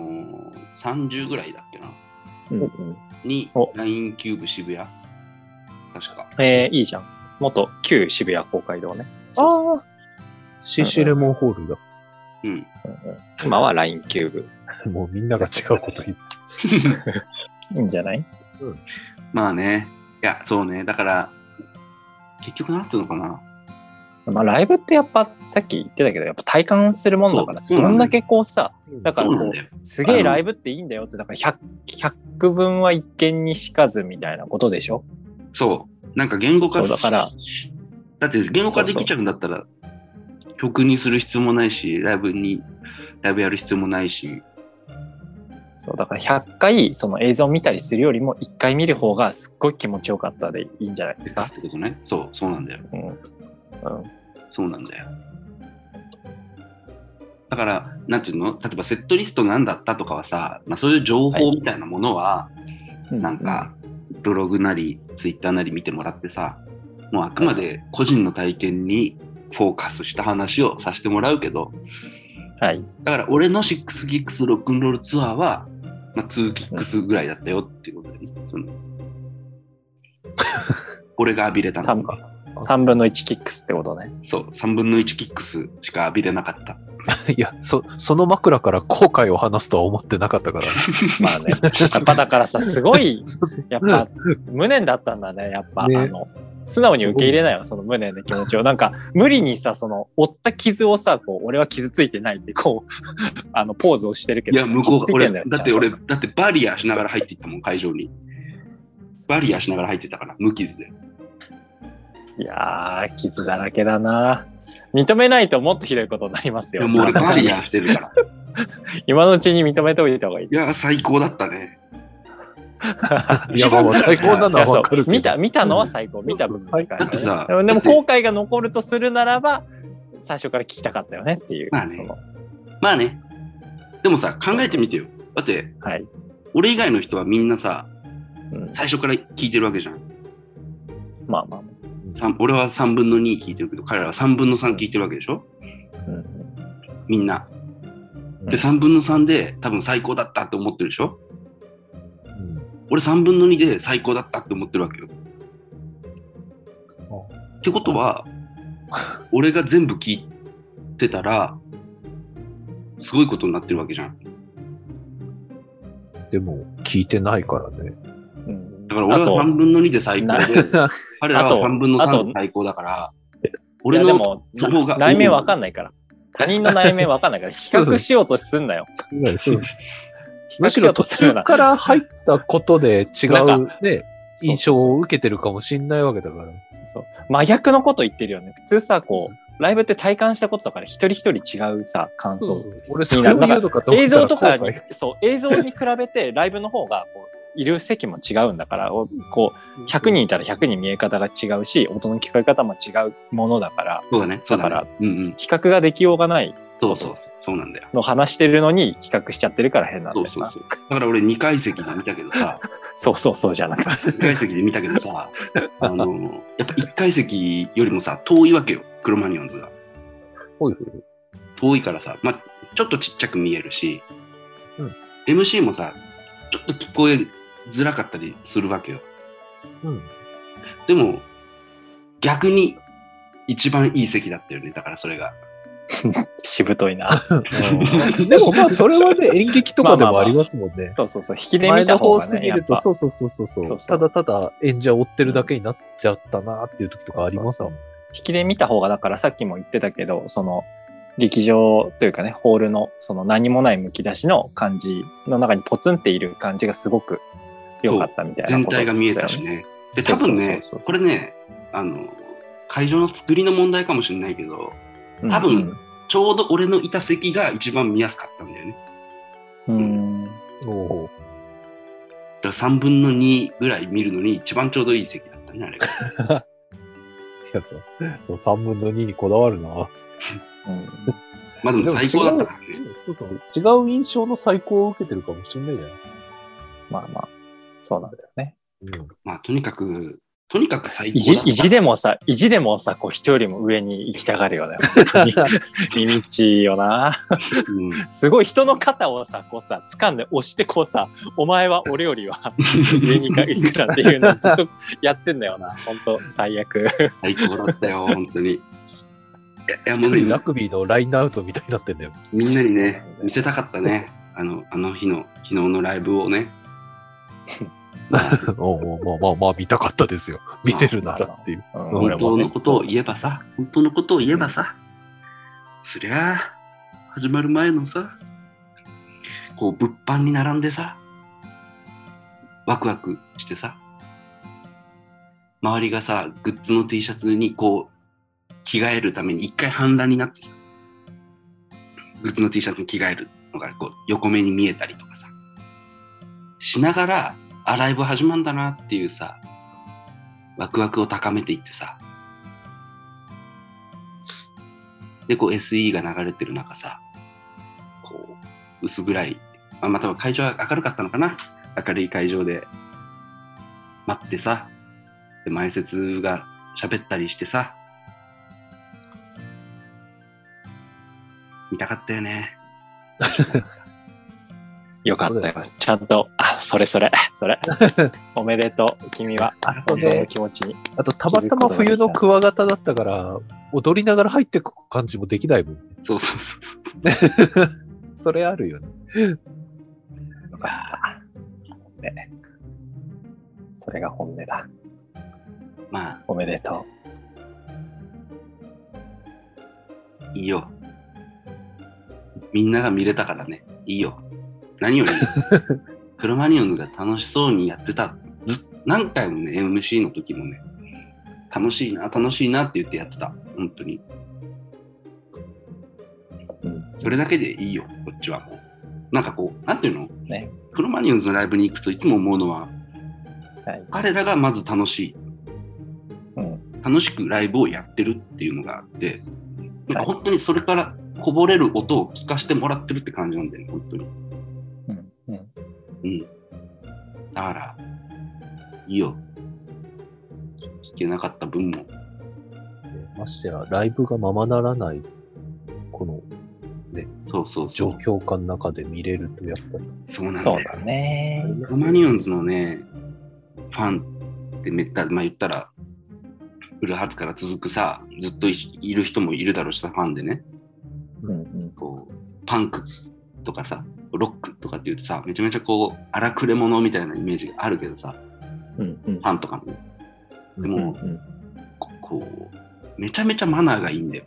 30ぐらいだっけな、にお、LINE CUBE 渋谷？確か。えー、いいじゃん。元旧渋谷公会堂ね。ああ。 C.C.レモンホールだ。うん。うんうん今は LINE CUBE。もうみんなが違うこと言って。いいんじゃない？まあね。いや、そうね。だから、結局なんていうのかな。まあライブってやっぱさっき言ってたけど、やっぱ体感するもんだからさ、どんだけこうさ、だからこう。すげえライブっていいんだよって、だから 100, 100分は一見にしかずみたいなことでしょ？そう。なんか言語化だからだって言語化できちゃうんだったら、曲にする必要もないし、ライブに、ライブやる必要もないし。そう、だから100回その映像を見たりするよりも1回見る方がすっごい気持ちよかったでいいんじゃないですか？っ。てことね。そう、そうなんだよ。うん。うん。そうなんだよ。だから、なんていうの？例えばセットリストなんだったとかはさ、まあ、そういう情報みたいなものは、なんか、ブログなり、ツイッターなり見てもらってさ、もうあくまで個人の体験にフォーカスした話をさせてもらうけど、はい。だから俺の6キックスロックンロールツアーは、まあ、2キックスぐらいだったよっていうことで、ね、その 俺が浴びれたの 3, 3分の1キックスってことね。そう、3分の1キックスしか浴びれなかった。いや、そ、その枕から後悔を話すとは思ってなかったから。まあね。やっぱだからさ、すごい、やっぱ無念だったんだね、やっぱ。ねあの素直に受け入れないよ、その無念の気持ちを。なんか、無理にさ、その、負った傷をさ、こう、俺は傷ついてないって、こう、あの、ポーズをしてるけどさ。いや、向こうが、俺、だよだって俺、だってバリアーしながら入っていったもん、会場に。バリアーしながら入ってたから、無傷で。といやー、傷だらけだな。認めないともっとひどいことになりますよ。いや、もう俺、バリアーしてるから。今のうちに認めておいた方がいい。いや、最高だったね。いや、まあまあ最高なのはわかるけど。見た、見たのは最高。見た部分に関ねでも後悔が残るとするならば、最初から聞きたかったよねっていう。まあねそのまあね。でもさ、考えてみてよ。だって、はい。俺以外の人はみんなさ、うん、最初から聞いてるわけじゃん。まあまあま俺は3分の2聞いてるけど、彼らは3分の3聞いてるわけでしょ？あ。うんみんな。うんで、3分の3で多分最高だったって思ってるでしょ？うん俺3分の2で最高だったって思ってるわけよ。ってことは、俺が全部聞いてたら、すごいことになってるわけじゃん。でも、聞いてないからね。うんだから俺はあと3分の2で最高で、彼らはあと3分のあと3で最高だから、い俺のそこが。内面わかんないから。他人の内面わかんないから、比較しようとすんなよ。そう 比較しようとむしろ途するな。中から入ったことで違うね、印象を受けてるかもしんないわけだから。そうそう真逆のこと言ってるよね。普通さ、こう、ライブって体感したことだから一人一人違うさ、感想。俺、それを言うのかと思ったら映像とかそう、映像に比べてライブの方が、こう、いる席も違うんだから、こう、100人いたら100人見え方が違うし、音の聞こえ方も違うものだから、そうだね、そうだだかね。うんうん。比較ができようがないそうそう、そうなんだよ。の話してるのに比較しちゃってるから変なんだよな。そうそうそう。だから俺2階席で見たけどさ、そうそうそうじゃなくて。2階席で見たけどさ、あの、やっぱ1階席よりもさ、遠いわけよ、クロマニオンズが。ほいほい遠いからさ、まあ、ちょっとちっちゃく見えるし、うん MC もさ、ちょっと聞こえづらかったりするわけよ。うん。でも、逆に一番いい席だったよね、だからそれが。しぶといな。でもまあ、それはね、演劇とかでもありますもんね。そうそうそう。引きで前の見た方がね、方すぎると、やっぱ。そうそうそうそうそうただただ演者を追ってるだけになっちゃったなっていう時とかありますもん。引きで見た方が、だからさっきも言ってたけど、その、劇場というかね、ホールのその何もないむき出しの感じの中にポツンっている感じがすごく良かったみたいな全体が見えたしね。で、多分ねこれね、あの、会場の作りの問題かもしれないけど、うん多分ちょうど俺のいた席が一番見やすかったんだよね。うん。おおだから3分の2ぐらい見るのに一番ちょうどいい席だったね、あれが。いやそう、そう、3分の2にこだわるな。うんまあでも最高だったからね。そうそう。違う印象の最高を受けてるかもしれないじゃないまあまあ、そうなんだよね。うん。まあとにかく、とにかく最意地高。意地でもさ、意地でもさ、こう人よりも上に行きたがるよね。本当に。ミミッチーよな。うんすごい人の肩をさ、こうさ、掴んで押してこうさ、お前は俺よりは 上に行くなっていうのをずっとやってんだよな。本当最悪。最高だったよ、本当に。いやもうね、ラグビーのラインアウトみたいになってんだよ。みんなにね、見せたかったね。あの、あの日の、昨日のライブをね。おまあまあまあ見たかったですよ。見れるならっていう。うん本当のことを言ええばさ、本当のことを言えばさ、そりゃあ、始まる前のさ、こう、物販に並んでさ、ワクワクしてさ、周りがさ、グッズの T シャツにこう、着替えるために一回反乱になってさ、グッズの T シャツに着替えるのがこう横目に見えたりとかさ、しながら、あ、ライブ始まんだなっていうさ、ワクワクを高めていってさ、で、こう SE が流れてる中さ、こう、薄暗い、まあ、また会場は明るかったのかな明るい会場で待ってさ、で、前説が喋ったりしてさ、見たかったよね。よかったよ。ちゃんと、あ、それそれ、それ。おめでとう。君は、あと本当のね、気持ちに。あとたまたま冬のクワガタだったから、踊りながら入ってく感じもできないもん。そうそうそうそう。それあるよね。よかった。ね。それが本音だ。まあ、おめでといいよ。みんなが見れたからね。いいよ。何より、クロマニオンが楽しそうにやってた。ず何回もね、MC の時もね、楽しいな、楽しいなって言ってやってた。本当に。う。うん。それだけでいいよ、こっちはもう。なんかこう、なんていうの？ね。クロマニオンズのライブに行くといつも思うのは、はい。彼らがまず楽しい。うん。楽しくライブをやってるっていうのがあって、なんはいか本当にそれからこぼれる音を聞かせてもらってるって感じなんだよね、本当に。うん。だから、いいよ。聞けなかった分も。ましてや、ライブがままならない、このそうそうそ状う。況下の中で見れると、やっぱり。そうなんだうだね。ロマニオンズのね、ファンってめった、まあ言ったら、古発から続くさ、ずっといいる人もいるだろうしさ、ファンでね。うんうん。こう、パンクとかさ、ロックとかって言うとさ、めちゃめちゃこう、荒くれ者みたいなイメージがあるけどさ、うんうんフ。ァンとかもね。でうんも、うん。ここう、めちゃめちゃマナーがいいんだよ。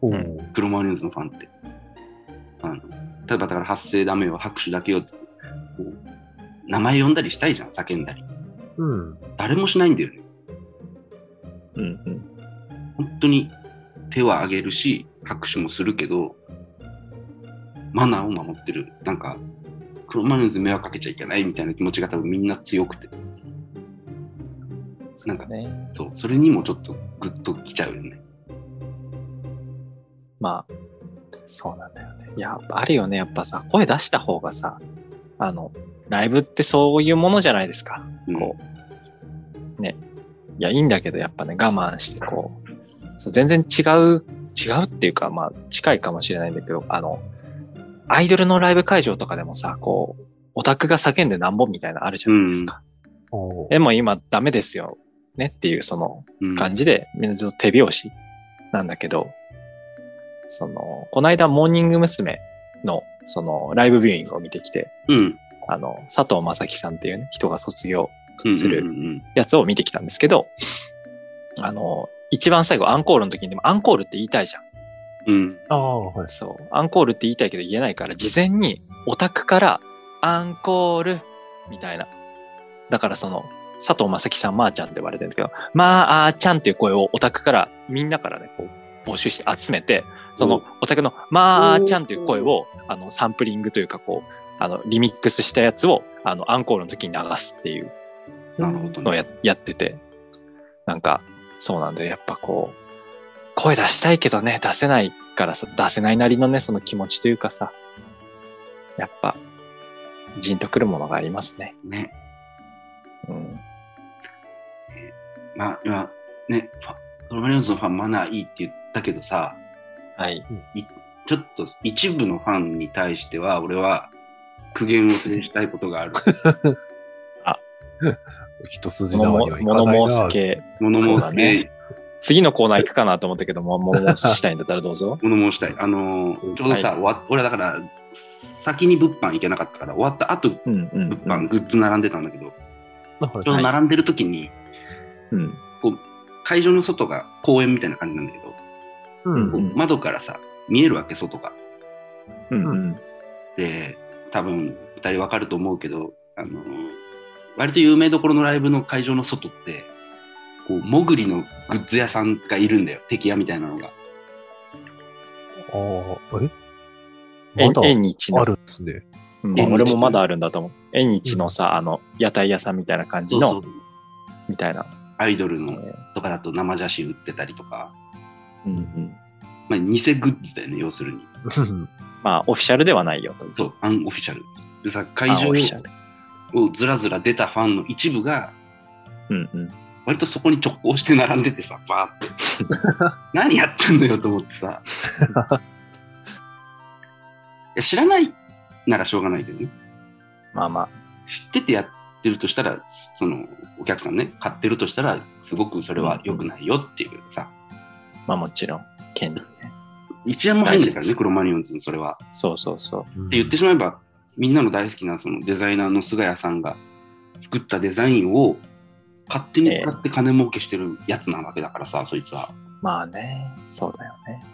おうんークロマニオンズのファンって。あの例えばだから発声ダメよ、拍手だけよってこう名前呼んだりしたいじゃん、叫んだり。うん。誰もしないんだよね。うんうん。本当に手は挙げるし、拍手もするけど、マナーを守ってる。なんか、クロマニオンズに迷惑かけちゃいけないみたいな気持ちが多分みんな強くて。なんか、ね。そう、それにもちょっとグッときちゃうよね。まあ、そうなんだよね。いや、あるよね。やっぱさ、声出した方がさ、あの、ライブってそういうものじゃないですか。うんこう、ね。いや、いいんだけど、やっぱね、我慢して、こう、そう全然違う、違うっていうか、まあ、近いかもしれないんだけど、あの、アイドルのライブ会場とかでもさ、こう、オタクが叫んでなんぼみたいなのあるじゃないですか。おーでも今ダメですよ。ねっていう、その、うん感じで、みんなずっと手拍子なんだけど、その、この間、モーニング娘。の、その、ライブビューイングを見てきて、うん。あの、佐藤正樹さんっていうね、人が卒業うんするうんうんやつを見てきたんですけど、あの、一番最後、アンコールの時にでも、アンコールって言いたいじゃん。うん。ああ、はい。そう。アンコールって言いたいけど言えないから、事前にオタクからアンコールみたいな。だからその、佐藤正樹さん、まーちゃんって言われてるんだけど、まーあーちゃんっていう声をオタクから、みんなからね、こう、募集して集めて、そのオタクのまーちゃんっていう声を、あの、サンプリングというか、こう、あの、リミックスしたやつを、あの、アンコールの時に流すっていうなるほどね。のをややってて、なんか、そうなんだよ。やっぱこう、声出したいけどね、出せないからさ、出せないなりのね、その気持ちというかさ、やっぱ、じんとくるものがありますね。ね。うん。まあ、今、ね、ファロマリオンズのファンマナーいいって言ったけどさ、はい。ちょっと一部のファンに対しては、俺は苦言を呈したいことがある。一筋縄物にはいかないな。物申す系。物申そうだすね次のコーナー行くかなと思ったけども、物申したいんだったらどうぞ。物申したい。あのーちょうどさ、はい終わ俺だから、先に物販行けなかったから、終わった後、うんうん、物販、グッズ並んでたんだけど、はいちょうど並んでる時に、うん。会場の外が公園みたいな感じなんだけど、うんこううん窓からさ、見えるわけ、外が。うんうん。で、多分、二人わかると思うけど、あのー割と有名どころのライブの会場の外って、こう、モグリのグッズ屋さんがいるんだよ、敵屋みたいなのが。ああ、え？縁まだ縁日のあるんですね。うん俺もまだあるんだと思う。縁日のさ、あの、屋台屋さんみたいな感じの、そうそうみたいな。アイドルのえーとかだと生写真売ってたりとか、うんうん。まあ、偽グッズだよね、要するに。まあ、オフィシャルではないよと。そう、アンオフィシャル。でさ、あ会場オフィシャル。をずらずら出たファンの一部が、うんうん。割とそこに直行して並んでてさ、バーって。何やってんのよと思ってさ。いや知らないならしょうがないけどね。まあまあ、知っててやってるとしたら、そのお客さんね、買ってるとしたら、すごくそれは良くないよっていうさ。まあもちろん、権利ね。一円も入んないからね、クロマニオンズにそれは。そうそうそう。って言ってしまえば、みんなの大好きなそのデザイナーの菅谷さんが作ったデザインを勝手に使って金儲けしてるやつなわけだからさ、そいつは。まあね、そうだよね。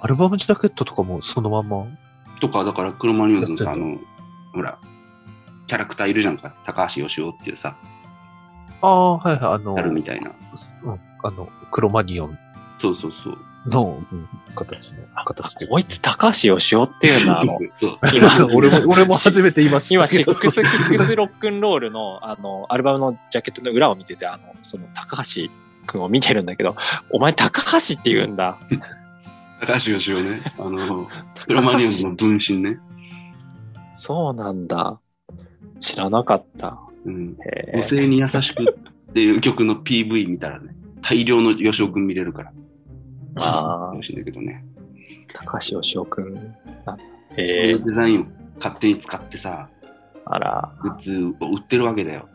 アルバムジャケットとかもそのまんま？とか、だからクロマニオンズの？さ、あの、ほら、キャラクターいるじゃんか、高橋義雄っていうさ、ああ、はいはい、あの、やるみたいな。うん、あの、クロマニオンそうそうそう。の、うん形の、形で。こいつ高橋義雄っていうのは、あの、そうそう今俺も、俺も初めて言いました今。シックスキックスロックンロールの、あの、アルバムのジャケットの裏を見てて、あの、その、高橋くんを見てるんだけど、お前、高橋って言うんだ。高橋義雄ね。あの、ク ロマニオンズの分身ね。そうなんだ。知らなかった。うん。女性に優しくっていう曲の PV 見たらね、大量の義雄くん見れるから。あ楽しいんだけどね。あ、高橋義雄くんなんだ。そうへえいう。デザインを勝手に使ってさ、あら。グッズを売ってるわけだよ。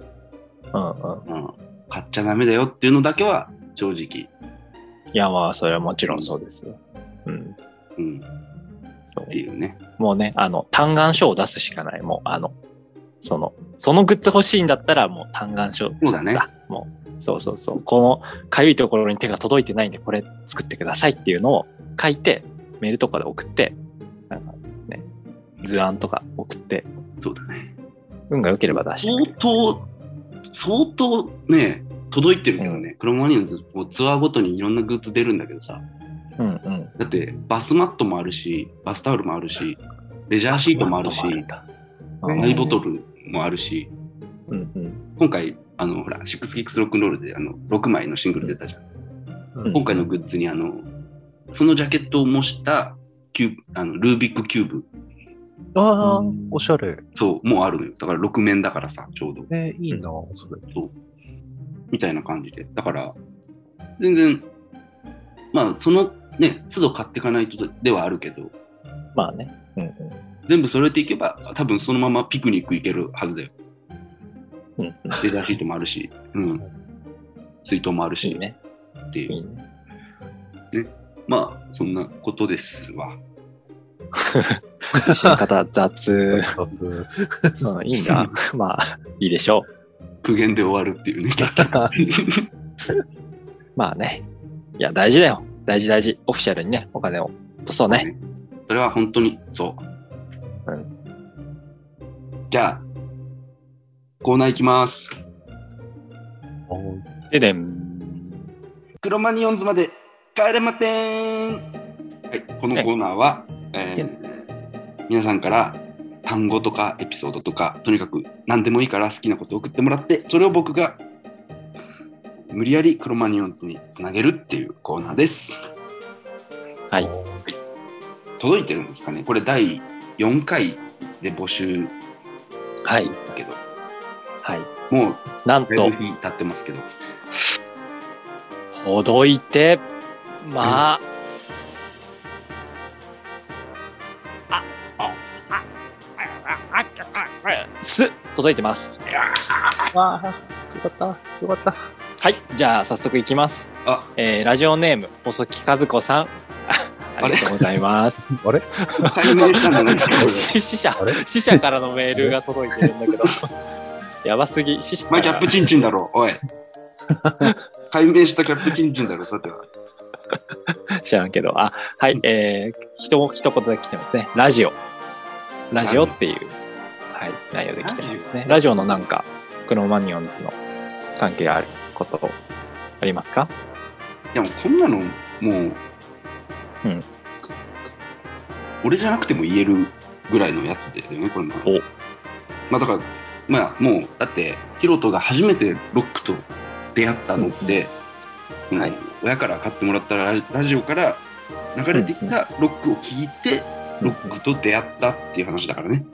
うんうん。うん。買っちゃダメだよっていうのだけは正直。いや、まあ、それはもちろんそうですよ。うん。うん。そうっていうね。もうね、あの、単眼書を出すしかない。もう、あの、その、そのグッズ欲しいんだったら、もう単眼書そうだね。だ。もう、そうそうそう。この、かゆいところに手が届いてないんで、これ作ってくださいっていうのを書いて、メールとかで送って、なんかね、図案とか送って、そうだね。運が良ければ出して相当、相当ね、届いてるけどね、クロマニオンズもうツアーごとにいろんなグッズ出るんだけどさ、うんうん。だってバスマットもあるし、バスタオルもあるし、レジャーシートもあるし、うんマイボトルもあるし、うんうん。今回、あの、ほら、シックスキックスロックンロールであの6枚のシングル出たじゃん。うん今回のグッズにあの、そのジャケットを模したキューブあのルービックキューブ、ああうん、おしゃれ。そう、もうあるのよ。だから6面だからさ、ちょうど。えーいいな、それ。そう。みたいな感じで。だから、全然、まあ、そのね、都度買っていかないとではあるけど、まあね。うんうん。全部揃えていけば、多分そのままピクニック行けるはずだよ。うんうん。レジャーシートもあるし、うん。水筒もあるし、いいね。っていう。いいね。まあ、そんなことですわ。教え方雑。雑。うん、いいんだ。まあ、いいでしょう。苦言で終わるっていうね。まあね。いや、大事だよ。大事大事。オフィシャルにね、お金を落とそうね。それは本当にそう。うんじゃあ、コーナー行きます。あででん。クロマニオンズまで帰れません。はい、このコーナーは、えー皆さんから単語とかエピソードとか、とにかく何でもいいから好きなことを送ってもらって、それを僕が無理やりクロマニオンズにつなげるっていうコーナーです。はい。届いてるんですかねこれ第4回で募集はい。だけど、はい。もうなんと日経ってますけど、届いて、まあ、あ、あ、あ、あ、あ、あ、す、届いてます。あー、よかった、よかった。はい、じゃあ早速いきます。あえーラジオネーム、細木和子さん。あありがとうございます。あれ死死者死者からのメールが届いてるんだけど。やばすぎ、死者からお前キャップチンチンだろ、おい。解明したキャップチンチンだろ、さては。知らんけど。あ、はい、えー、ひと一言で来てますね。ラジオ。ラジオっていう、はい、内容で来てますね。ラジオ？のなんか、クロマニオンズの関係あることありますか？でもこんなのもう、うん俺じゃなくても言えるぐらいのやつだよね、これも。おまあだから、まあもう、だって、ヒロトが初めてロックと出会ったのって、うんはい親から買ってもらったラジラジオから流れてきたロックを聞いて、ロックと出会ったっていう話だからね。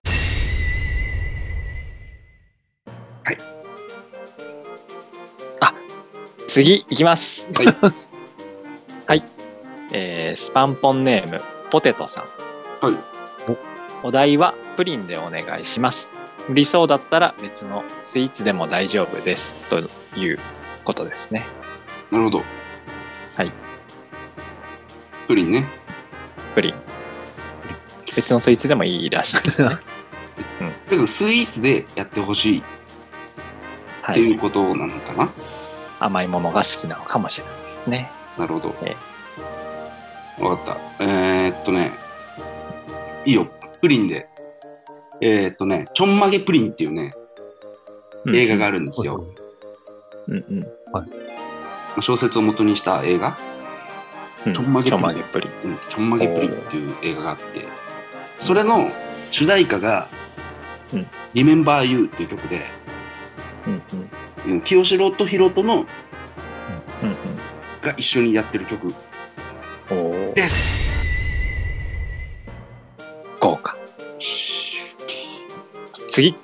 次、いきます。はい。はい。えー、スパンポンネーム、ポテトさん。はい。お題はプリンでお願いします。無理そうだったら別のスイーツでも大丈夫です。ということですね。なるほど。はい。プリンね。プリン。別のスイーツでもいいらしいね。だけどスイーツでやってほしいっはい。ていうことなのかな、甘いものが好きなのかもしれないですね。なるほど。えわかった。えー、っとね、いいよ、プリンで。えー、っとね、ちょんまげプリンっていうね、映画があるんですよ。うんうん。小説を元にした映画、うん。ちょんまげちょんまげプリン。うん、ちょんまげプリンっていう映画があって、それの主題歌が、うん、Remember You っていう曲で、うんうん。うん清志郎とヒロトのうんが一緒にやってる曲です。豪華。次。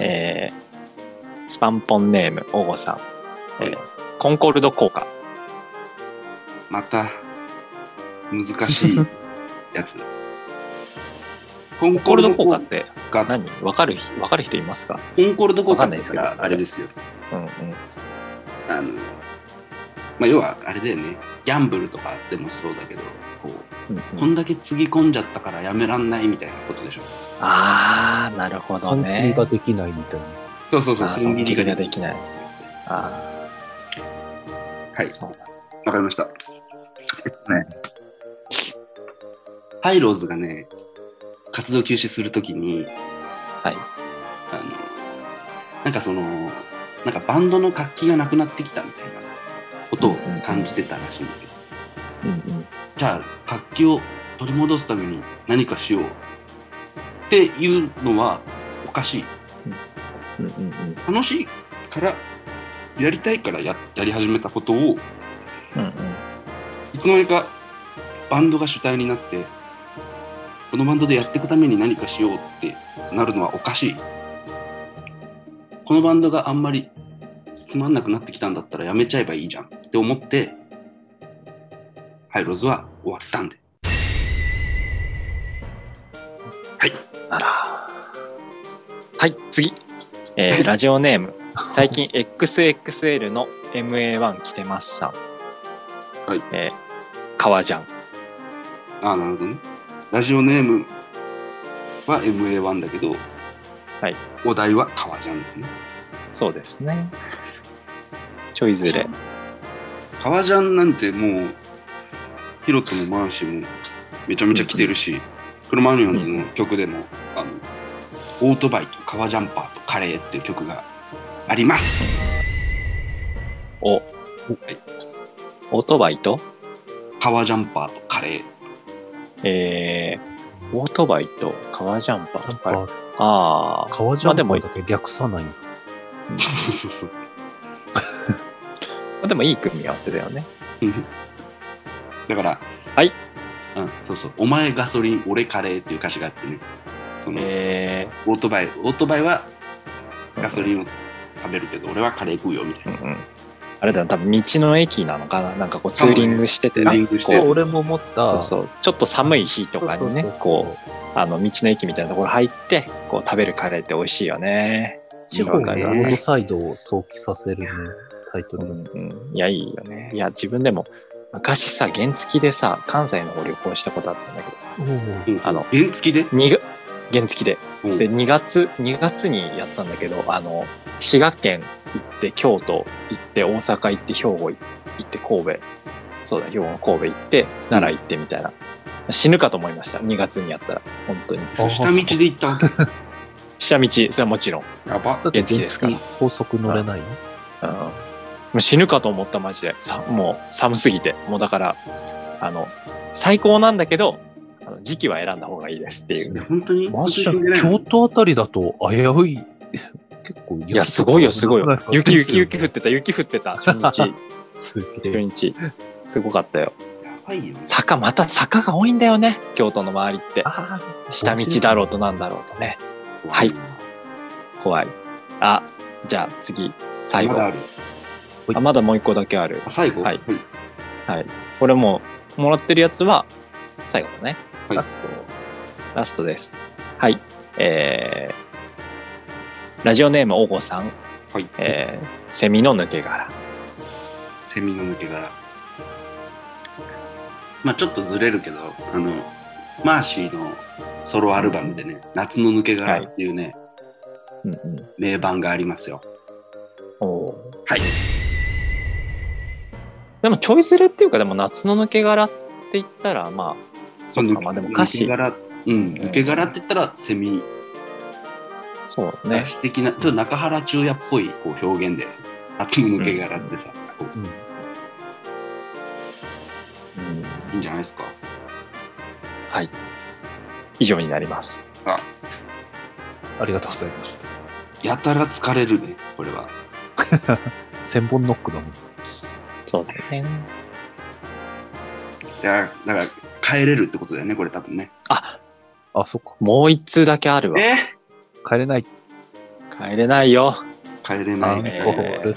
えー、スパンポンネーム、おごさん。えーコンコルド効果。また、難しいやつ。コンコルド効果っコてが何？わかる人、わかる人いますか？コンコルド効果ってわかんないですけどからあれですよ。うんうん。あの、まあ、要はあれだよね。ギャンブルとかでもそうだけど、こう、うんこんだけつぎ込んじゃったからやめらんないみたいなことでしょ。あー、なるほど損切りね。ができないみたいな。そうそうそう、損切りができない。あー、はい、わかりました。えっとね、ハイローズがね、活動休止するときに、はい。あの、なんかその、なんかバンドの活気がなくなってきたみたいなことを感じてたらしいんだけど、うんうん。じゃあ活気を取り戻すために何かしようっていうのはおかしい。うんうんうん。楽しいから、やりたいからややり始めたことを、うんうん。いつの間にかバンドが主体になって、このバンドでやっていくために何かしようってなるのはおかしい。このバンドがあんまりつまんなくなってきたんだったらやめちゃえばいいじゃんって思って、ハイローズは終わったんで。あら。はい、次。えーラジオネーム。最近 XXL の MA1 来てますさん。はい。えー、革ジャン。ああ、なるほどね。ラジオネームは MA1 だけど、はい。お題は革ジャンだよね。そうですね。ちょいずれ。革ジャンなんてもう、ヒロトもマーシーもめちゃめちゃ着てるし、クロマニヨンズの曲でも、あの、オートバイと革ジャンパーとカレーっていう曲があります。お、はいオートバイと、革ジャンパーとカレー。えー、オートバイと革ジャンパーとか。か、ああ、革ジャンパーだけ略さないんだ。そうそうそう。まあでもいい組み合わせだよね。だから、はい。うん、そうそう。お前ガソリン、俺カレーっていう歌詞があってね。そのえオートバイ、オートバイはガソリンを食べるけど、俺はカレー食うよみたいな。ー、うんうん。あれだな、多分道の駅なのかな？なんかこうツーリングしててツーリね。ングして俺も思った。そうそう。ちょっと寒い日とかにねそうそう、そうこう、あの、道の駅みたいなところ入って、こう食べるカレーって美味しいよね。地方のロわかるわードサイドを想起させるね、タイトル。うんうん。いや、いいよね。いや、自分でも、昔さ、原付でさ、関西の方旅行したことあったんだけどさ、あの原付で、原付で。うんで、2月、2月にやったんだけど、あの、滋賀県行って、京都行って、大阪行って、兵庫行って、神戸。そうだ、兵庫の神戸行って、奈良行ってみたいな。死ぬかと思いました。2月にやったら。本当に。あ下道で行った？わけ。下道、それはもちろん。やば。原付ですから高速乗れないのうん。死ぬかと思った、マジで。さ、もう寒すぎて。もうだから、あの、最高なんだけど、あの時期は選んだ方がいいですっていう。本当にマジで京都あたりだと危うい。結構、いいや、すごいよ、すごいよ。雪、雪、雪降っってた、雪降ってた、初日、す初。日。すごかったよ。やばいよね。坂、また坂が多いんだよね。京都の周りって。あ下道だろうとなんだろうとね。はい怖い。あ、じゃあ次、最後。まだあまだもう一個だけあるあ。最後？はいはい。これもう、もらってるやつは、最後だね。はいラスト。ラストです。はい。えー、ラジオネーム、おごさん。はい。えー、セミの抜け殻。セミの抜け殻。まあちょっとずれるけど、あの、マーシーのソロアルバムでね、夏の抜け殻っていうね、うんうん。名盤がありますよ。おーはい。でも、ちょいずれっていうか、でも、夏の抜け殻って言ったら、まあ、そうか、まあでも歌抜詞け、殻、うん、抜け殻って言ったらセミ、そうね。詩的な、ちょっと中原中也っぽいこう表現で、夏の抜け殻ってさ、こううん。うんいいんじゃないですか？はい。以上になります。あ、ありがとうございました。やたら疲れるね、これは。千本ノックだもん。そうだね。いや、だから帰れるってことだよね、これ多分ね。あ、あ、そっか。もう一通だけあるわ。え？帰れない。帰れないよ。帰れない。アンえコール。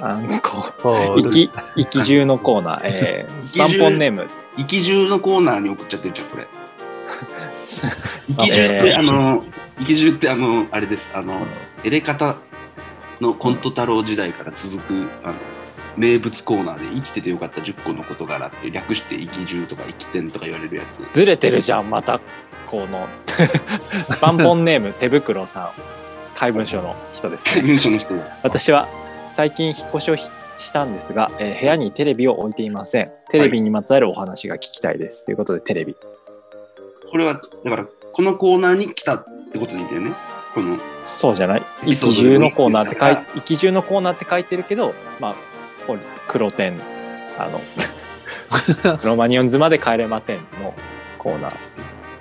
あんこ。ホール生き、生き中のコーナー。えー、スパンポンネーム。生き中のコーナーに送っちゃってるじゃん、これ。生あき中って、えーあの、生き中って、あの、あれです。あの、エレカタのコント太郎時代から続く、あの、名物コーナーで生きててよかった10個の事柄って略して生き中とか生き天とか言われるやつ。ずれてるじゃん、また。この、スパンポンネーム、手袋さん。怪文書の人ですね。文書の人が。私は最近引っ越しをしたんですが、えー部屋にテレビを置いていません。テレビにまつわるお話が聞きたいです。ということで、テレビ。これは、だから、このコーナーに来たってことでいいんだよね？この、そうじゃない？生き中のコーナーって書いあ生き中のコーナーって書いてるけど、まあ、黒点、あの、ロマニオンズまで帰れまてんのコーナー。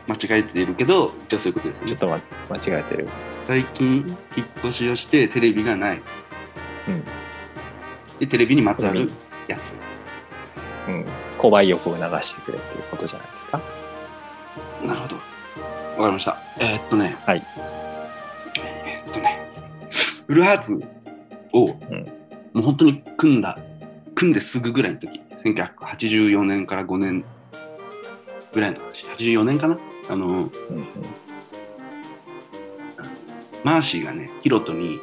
間違えているけど、じゃあそういうことですね。ちょっと、ま、間違えてる。最近、引っ越しをしてテレビがない。うん。で、テレビにまつわるやつ。うん。購買欲を流してくれっていうことじゃないですか。なるほど。わかりました。えーっとね。はい。えーっとね。フルハーツを、んもう本当に組んだ、組んですぐぐらいの時、1984年から5年ぐらいの話。84年かなあの、うんうん。マーシーがね、ヒロトに、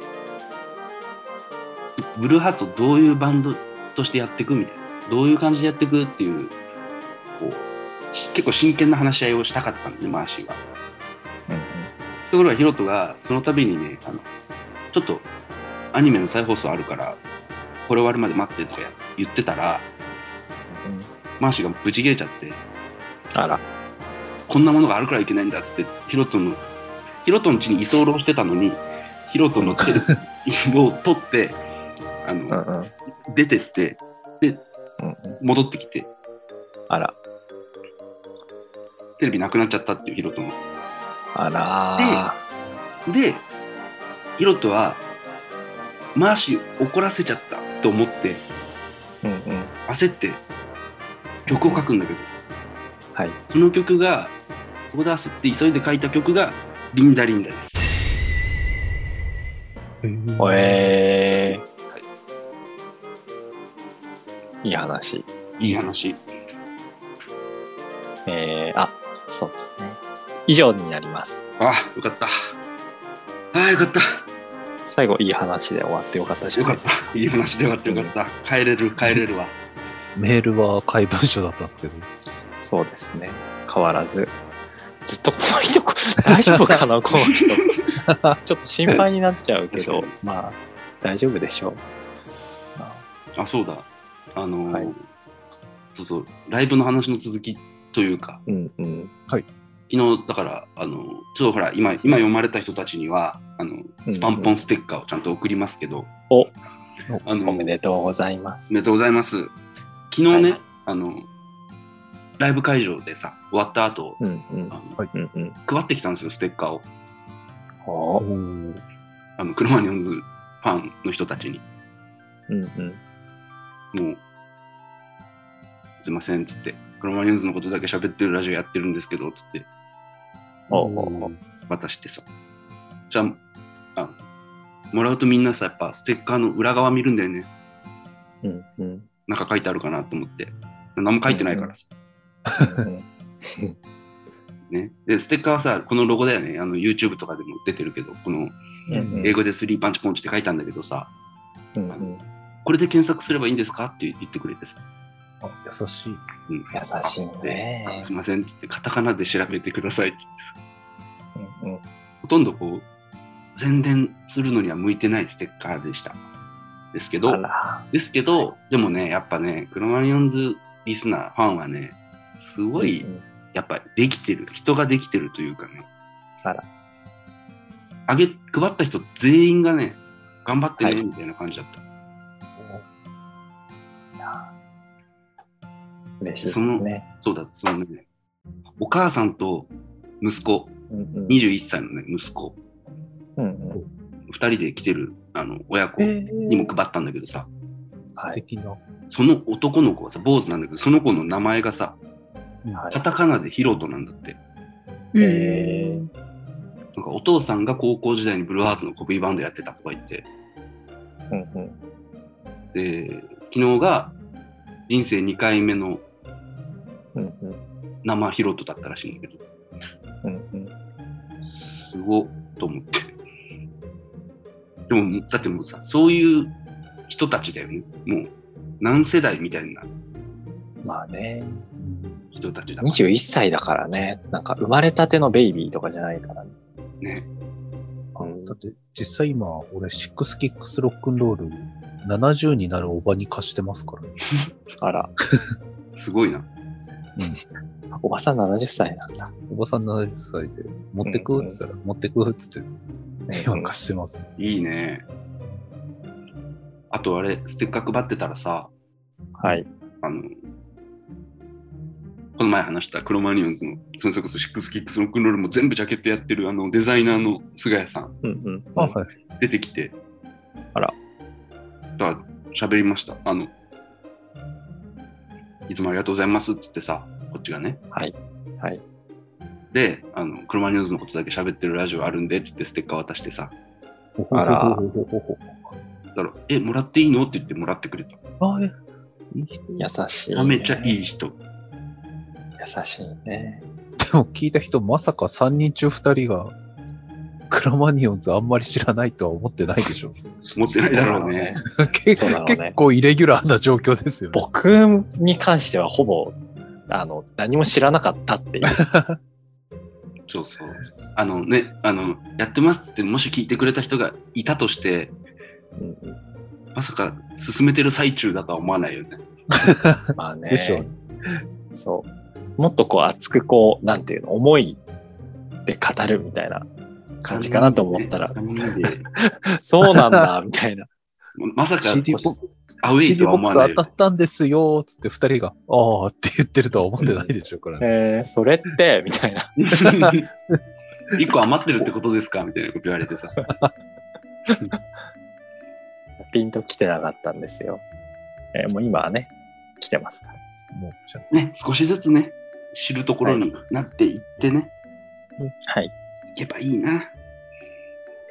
ブルーハーツをどういうバンドとしてやっていくみたいな、どういう感じでやっていくっていう、こう、し結構真剣な話し合いをしたかったんで、マーシーが。うんうんところがヒロトが、その度にね、あの、ちょっとアニメの再放送あるから、これ終わるまで待ってとか言ってたら、マーシーがブチ切れちゃって、あら。こんなものがあるからいけないんだっつって、ヒロトの、ヒロトの家に居候してたのに、ヒロトのテレビを取って、あうんの、うん。うん出てって、うん。戻ってきて、あら。テレビなくなっちゃったっていうヒロトの。あらで、ヒロトは、マーシー怒らせちゃったと思って、ー。うんうん。焦って曲を書くんだけど、はい。その曲が、オーダースって急いで書いた曲が、リンダリンダです。おえー。いい話。いい話。えー、あ、そうですね。以上になります。あ、よかった。ああ、よかった。最後いい話で終わってよかったじゃよかっないですか。た。いい話でよかったよかった。帰れる、帰れるわ。メールは怪文書だったんですけど。そうですね。変わらず。ずっとこの人、大丈夫かな この人。ちょっと心配になっちゃうけど まあ、大丈夫でしょう。まああ、そうだ。あのーはいそうそう、ライブの話の続きというか、うんうん。昨日、だから、あのーちょっとほら、今、今読まれた人たちには、あの、スパンポンステッカーをちゃんと送りますけど、おあのおめでとうございますおめ。でとうございます。昨日ね、はいあの、ライブ会場でさ、終わった後、うんうん。あのはいうんうん。配ってきたんですよ、ステッカーを。おおあの、クロマニオンズファンの人たちに。うんうん。もう、すいません、つって、クロマニオンズのことだけ喋ってるラジオやってるんですけど、つって渡してさ。じゃあ、あもらうとみんなさ、やっぱステッカーの裏側見るんだよね。うんうん。なんか書いてあるかなと思って。何も書いてないからさ。うん ね。で、ステッカーはさ、このロゴだよね。あの、YouTube とかでも出てるけど、この英語でスリーパンチポンチって書いたんだけどさ、うんうんこれで検索すればいいんですか？って言ってくれてさ。あ、優しい。うん、優しいねあすいません、つって、カタカナで調べてくださいって言ってさうんうんほとんどこう、宣伝するのには向いてないステッカーでした。ですけあど、ら。ですけど、でもね、やっぱね、クロマニオンズリスナー、ファンはね、すごい、うんやっぱできてる、人ができてるというかね。あら。あげ、配った人全員がね、頑張ってね、はいみたいな感じだった。嬉しいですね。そうだ、そのね、お母さんと息子、うんうん。21歳のね、息子、うんうん。2人で来てるあの親子にも配ったんだけどさ、はい。その男の子はさ、坊主なんだけど、その子の名前がさ、はい。カタカナでヒロトなんだって。えー。なんかお父さんが高校時代にブルーハーツのコピーバンドやってたとか言って、うんうん。で、昨日が人生2回目のうんうん生ヒロトだったらしいんだけど、うんうんすごっと思って。でも、だってもうさ、そういう人たちだよね。もう何世代みたいなまあね、人たちだから21歳だからね、なんか生まれたてのベイビーとかじゃないからね。ね。あだって実際今、俺、シックスキックスロックンロール70になるおばに貸してますからね。あら、すごいな。おばさん70歳なんだ。おばさん70歳で、持ってく？っつったら、持ってくっつって、今貸してます、ね。いいね。あとあれ、ステッカー配ってたらさ、はい。あの、この前話したクロマニオンズの、それこそシックスキックスロックンロールも全部ジャケットやってるあのデザイナーの菅谷さんうんうん。あ、はい。出てきて、あら。だから喋りました。あの、いつもありがとうございますって言ってさ、こっちがね。はい。はい。で、あの、クロマニヨンズのことだけ喋ってるラジオあるんでっつってステッカー渡してさ、あらだから、え、もらっていいのって言ってもらってくれた。あえ、いい人。優しい、めっちゃいい人。優しいね。でも聞いた人、まさか3人中2人が、クロマニヨンズあんまり知らないとは思ってないでしょ。持ってない だろうね。結構イレギュラーな状況ですよね。僕に関してはほぼ、あの、何も知らなかったっていう。そうそう。あのね、あの、やってますって、もし聞いてくれた人がいたとして、うんうんまさか進めてる最中だとは思わないよね。まあね。でしょうね。そう。もっとこう熱くこう、なんていうの、思いで語るみたいな感じかなと思ったら、そうなんだ、みたいな。まさか CD ボアウェイとはボックス思わないよ当たったんですよ、つって二人が、ああって言ってるとは思ってないでしょ、これ。えー、それって、みたいな。ね。一個余ってるってことですかみたいなこと言われてさ。ピンと来てなかったんですよ。えーもう今はね、来てますから。もうね、少しずつね、知るところになっていってね、はい。いけばいいな。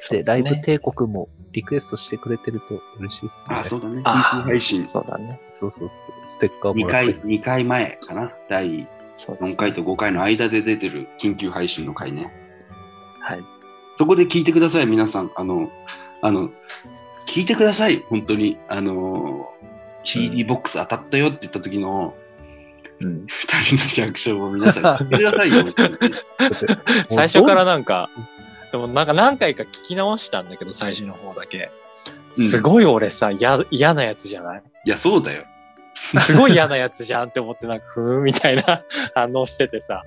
で、ライブ帝国もリクエストしてくれてると嬉しいですね。あ、そうだね。緊あ急配信。そうだね。そうそうそう。ステッカー2もらって回、二回前かな。第4そうです、回と5回の間で出てる緊急配信の回ね。はい。そこで聞いてください、皆さん。あの、あの、聞いてください、本当に。あの、CD ボックス当たったよって言った時のうん、2人のリアクションを皆さん聞いてくださいよ。最初からなんか、でもなんか何回か聞き直したんだけど、最初の方だけ。すごい俺さ、や嫌なやつじゃない？いや、そうだよ。すごい嫌なやつじゃんって思って、なんか、ふーんみたいな 反応しててさ、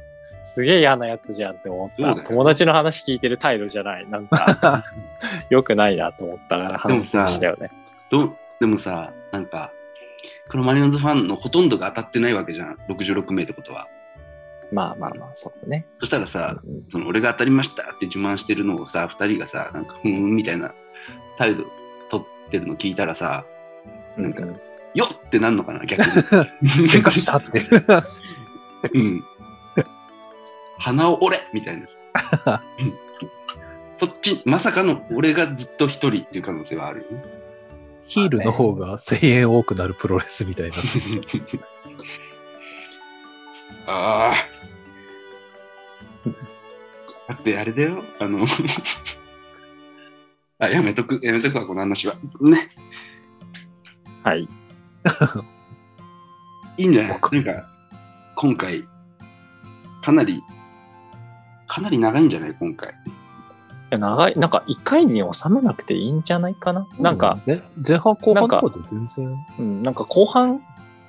すげえ嫌なやつじゃんって思った。友達の話聞いてる態度じゃない。なんか、良くないなと思ったから話したよね。でもさ、なんか、このマリオンズファンのほとんどが当たってないわけじゃん。66名ってことは。まあまあまあ、そうだね。そしたらさ、うんその俺が当たりましたって自慢してるのをさ、2人がさ、なんか、ふーんみたいな態度取ってるの聞いたらさ、なんかうんよっってなんのかな、逆に。喧嘩したって。うん。鼻を折れみたいなさ。う んそっち、まさかの俺がずっと一人っていう可能性はある？よね。ヒールの方が1000円多くなるプロレスみたいな。ああ。だってあれだよ、あの、あ、やめとく、やめとくわ、この話は。ね、はい。いいんじゃない？なんか、今回、かなり、かなり長いんじゃない？今回。いや長い、なんか一回に収めなくていいんじゃないかな？なんか、ね、前半後半とかで全然。うん、なんか後半、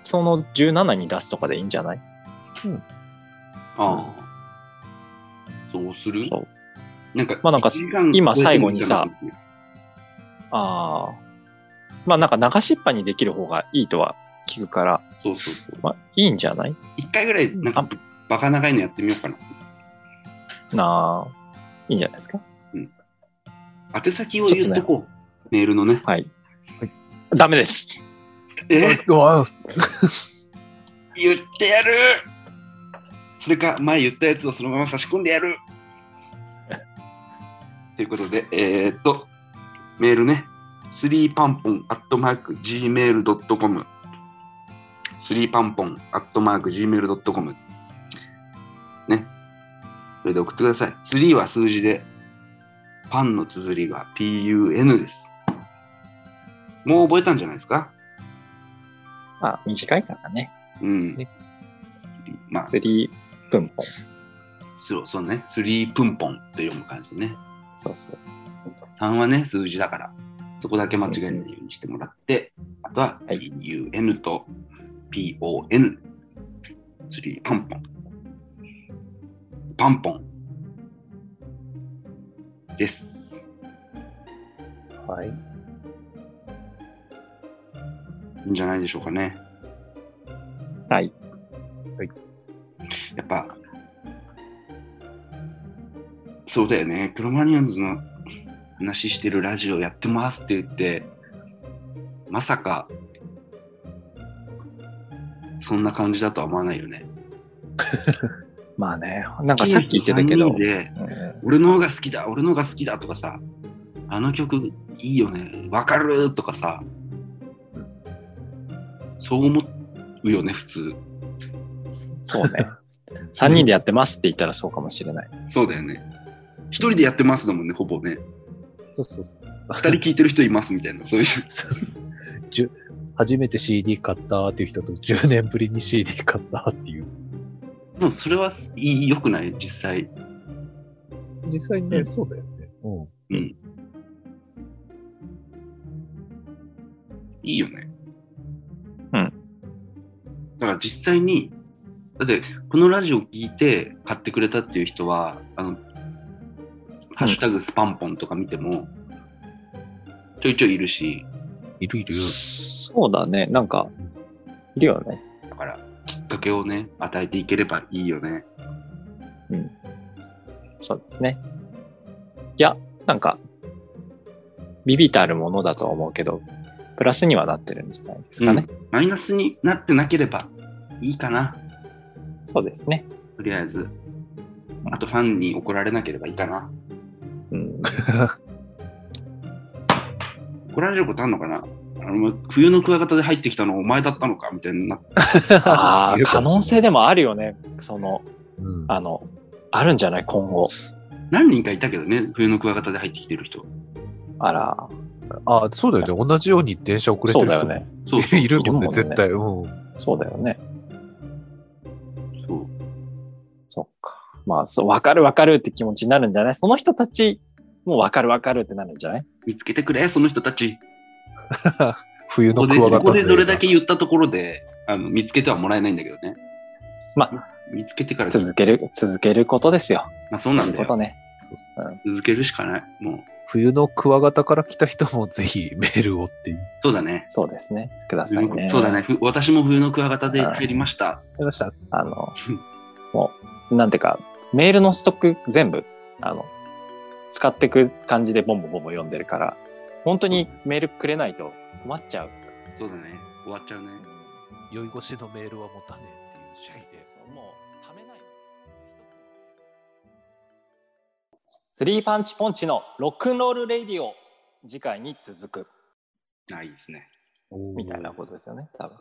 その17に出すとかでいいんじゃない？ああ。そうする？そうなんか、まあなんか今最後にさああ。まあなんか流しっぱにできる方がいいとは聞くから、なそうそうそう。まあいいんじゃない？一回ぐらい、なんか、バカ長いのやってみようかな。なあ、いいんじゃないですか？宛先を言っとこう。メールのね。はい。はいダメです。え？言ってやるそれか、前言ったやつをそのまま差し込んでやるということで、えー、っと、メールね、3パンポンアットマーク gmail.com 3パンポンアットマーク gmail.com ね。それで送ってください。3は数字で、パンの綴りが PUN です。もう覚えたんじゃないですか？まあ短いからね。うんね。まあ、スリー分ポン。そうそうね、スリープンポンって読む感じでね。そうそう3はね、数字だから、そこだけ間違えないようにしてもらって、あとははい PUN と PON、スリーパンポン。パンポンです。はい。いいんじゃないでしょうかね。はい。やっぱ、そうだよね、クロマニアンズの話してるラジオやってますって言って、まさか、そんな感じだとは思わないよね。まあね、なんかさっき言ってたけど、でうん俺の方が好きだ、俺の方が好きだとかさ、あの曲いいよね、わかるとかさ、そう思うよね、普通。そうね。3人でやってますって言ったらそうかもしれない。そうだよね。一人でやってますだもんね、ほぼね。そうそうそう。二人聞いてる人いますみたいな、そういう。そうそうじゅ初めて CD 買ったっていう人と10年ぶりに CD 買ったっていう。でもそれはいい良くない？実際。実際にね、うんそうだよね。うん。うん。いいよね。うん。だから実際に、だってこのラジオ聞いて買ってくれたっていう人は、あの、ハッシュタグスパンポンとか見ても、ちょいちょいいるし、いるいる。そうだね。なんか、いるよね。だからきっかけをね、与えていければいいよね。そうですね。いや、なんか、ビビたるものだとは思うけど、プラスにはなってるんじゃないですかね。うんマイナスになってなければいいかな。そうですね。とりあえず。あとファンに怒られなければいいかな。うん、怒られることあんのかな？あの冬のクワガタで入ってきたのお前だったのかみたいにな。あ可も能性でもあるよね。その、うんあの、あるんじゃない？今後。何人かいたけどね、冬のクワガタで入ってきてる人。あら、あ、そうだよね。同じように電車遅れてる人もそうだよね。そうそういるもんね、いるもんね絶対。うん。そうだよね。そう。そっか。まあ、そう、わかるわかるって気持ちになるんじゃない？その人たちもわかるわかるってなるんじゃない？見つけてくれ、その人たち。冬のクワガタここでどれだ勢け言ったところであの見つけてはもらえないんだけどね。ま見つけてから続ける、続けることですよ。まあ、そうなんだよ。そういうことね。続けるしかない。もう、冬のクワガタから来た人もぜひメールをっていう。そうだね。そうですね。くださいね。そうだね。。ふ私も冬のクワガタで入りました。ありました。あの、もう、なんていうか、メールのストック全部、あの、使っていく感じでボンボンボンボン読んでるから、本当にメールくれないと困っちゃう。そうだね。終わっちゃうね。酔い越しのメールは持たねえっていう主義で。もう、ためない。スリーパンチポンチのロックンロールレイディオ、次回に続く、あ、いいですね。みたいなことですよね、多分。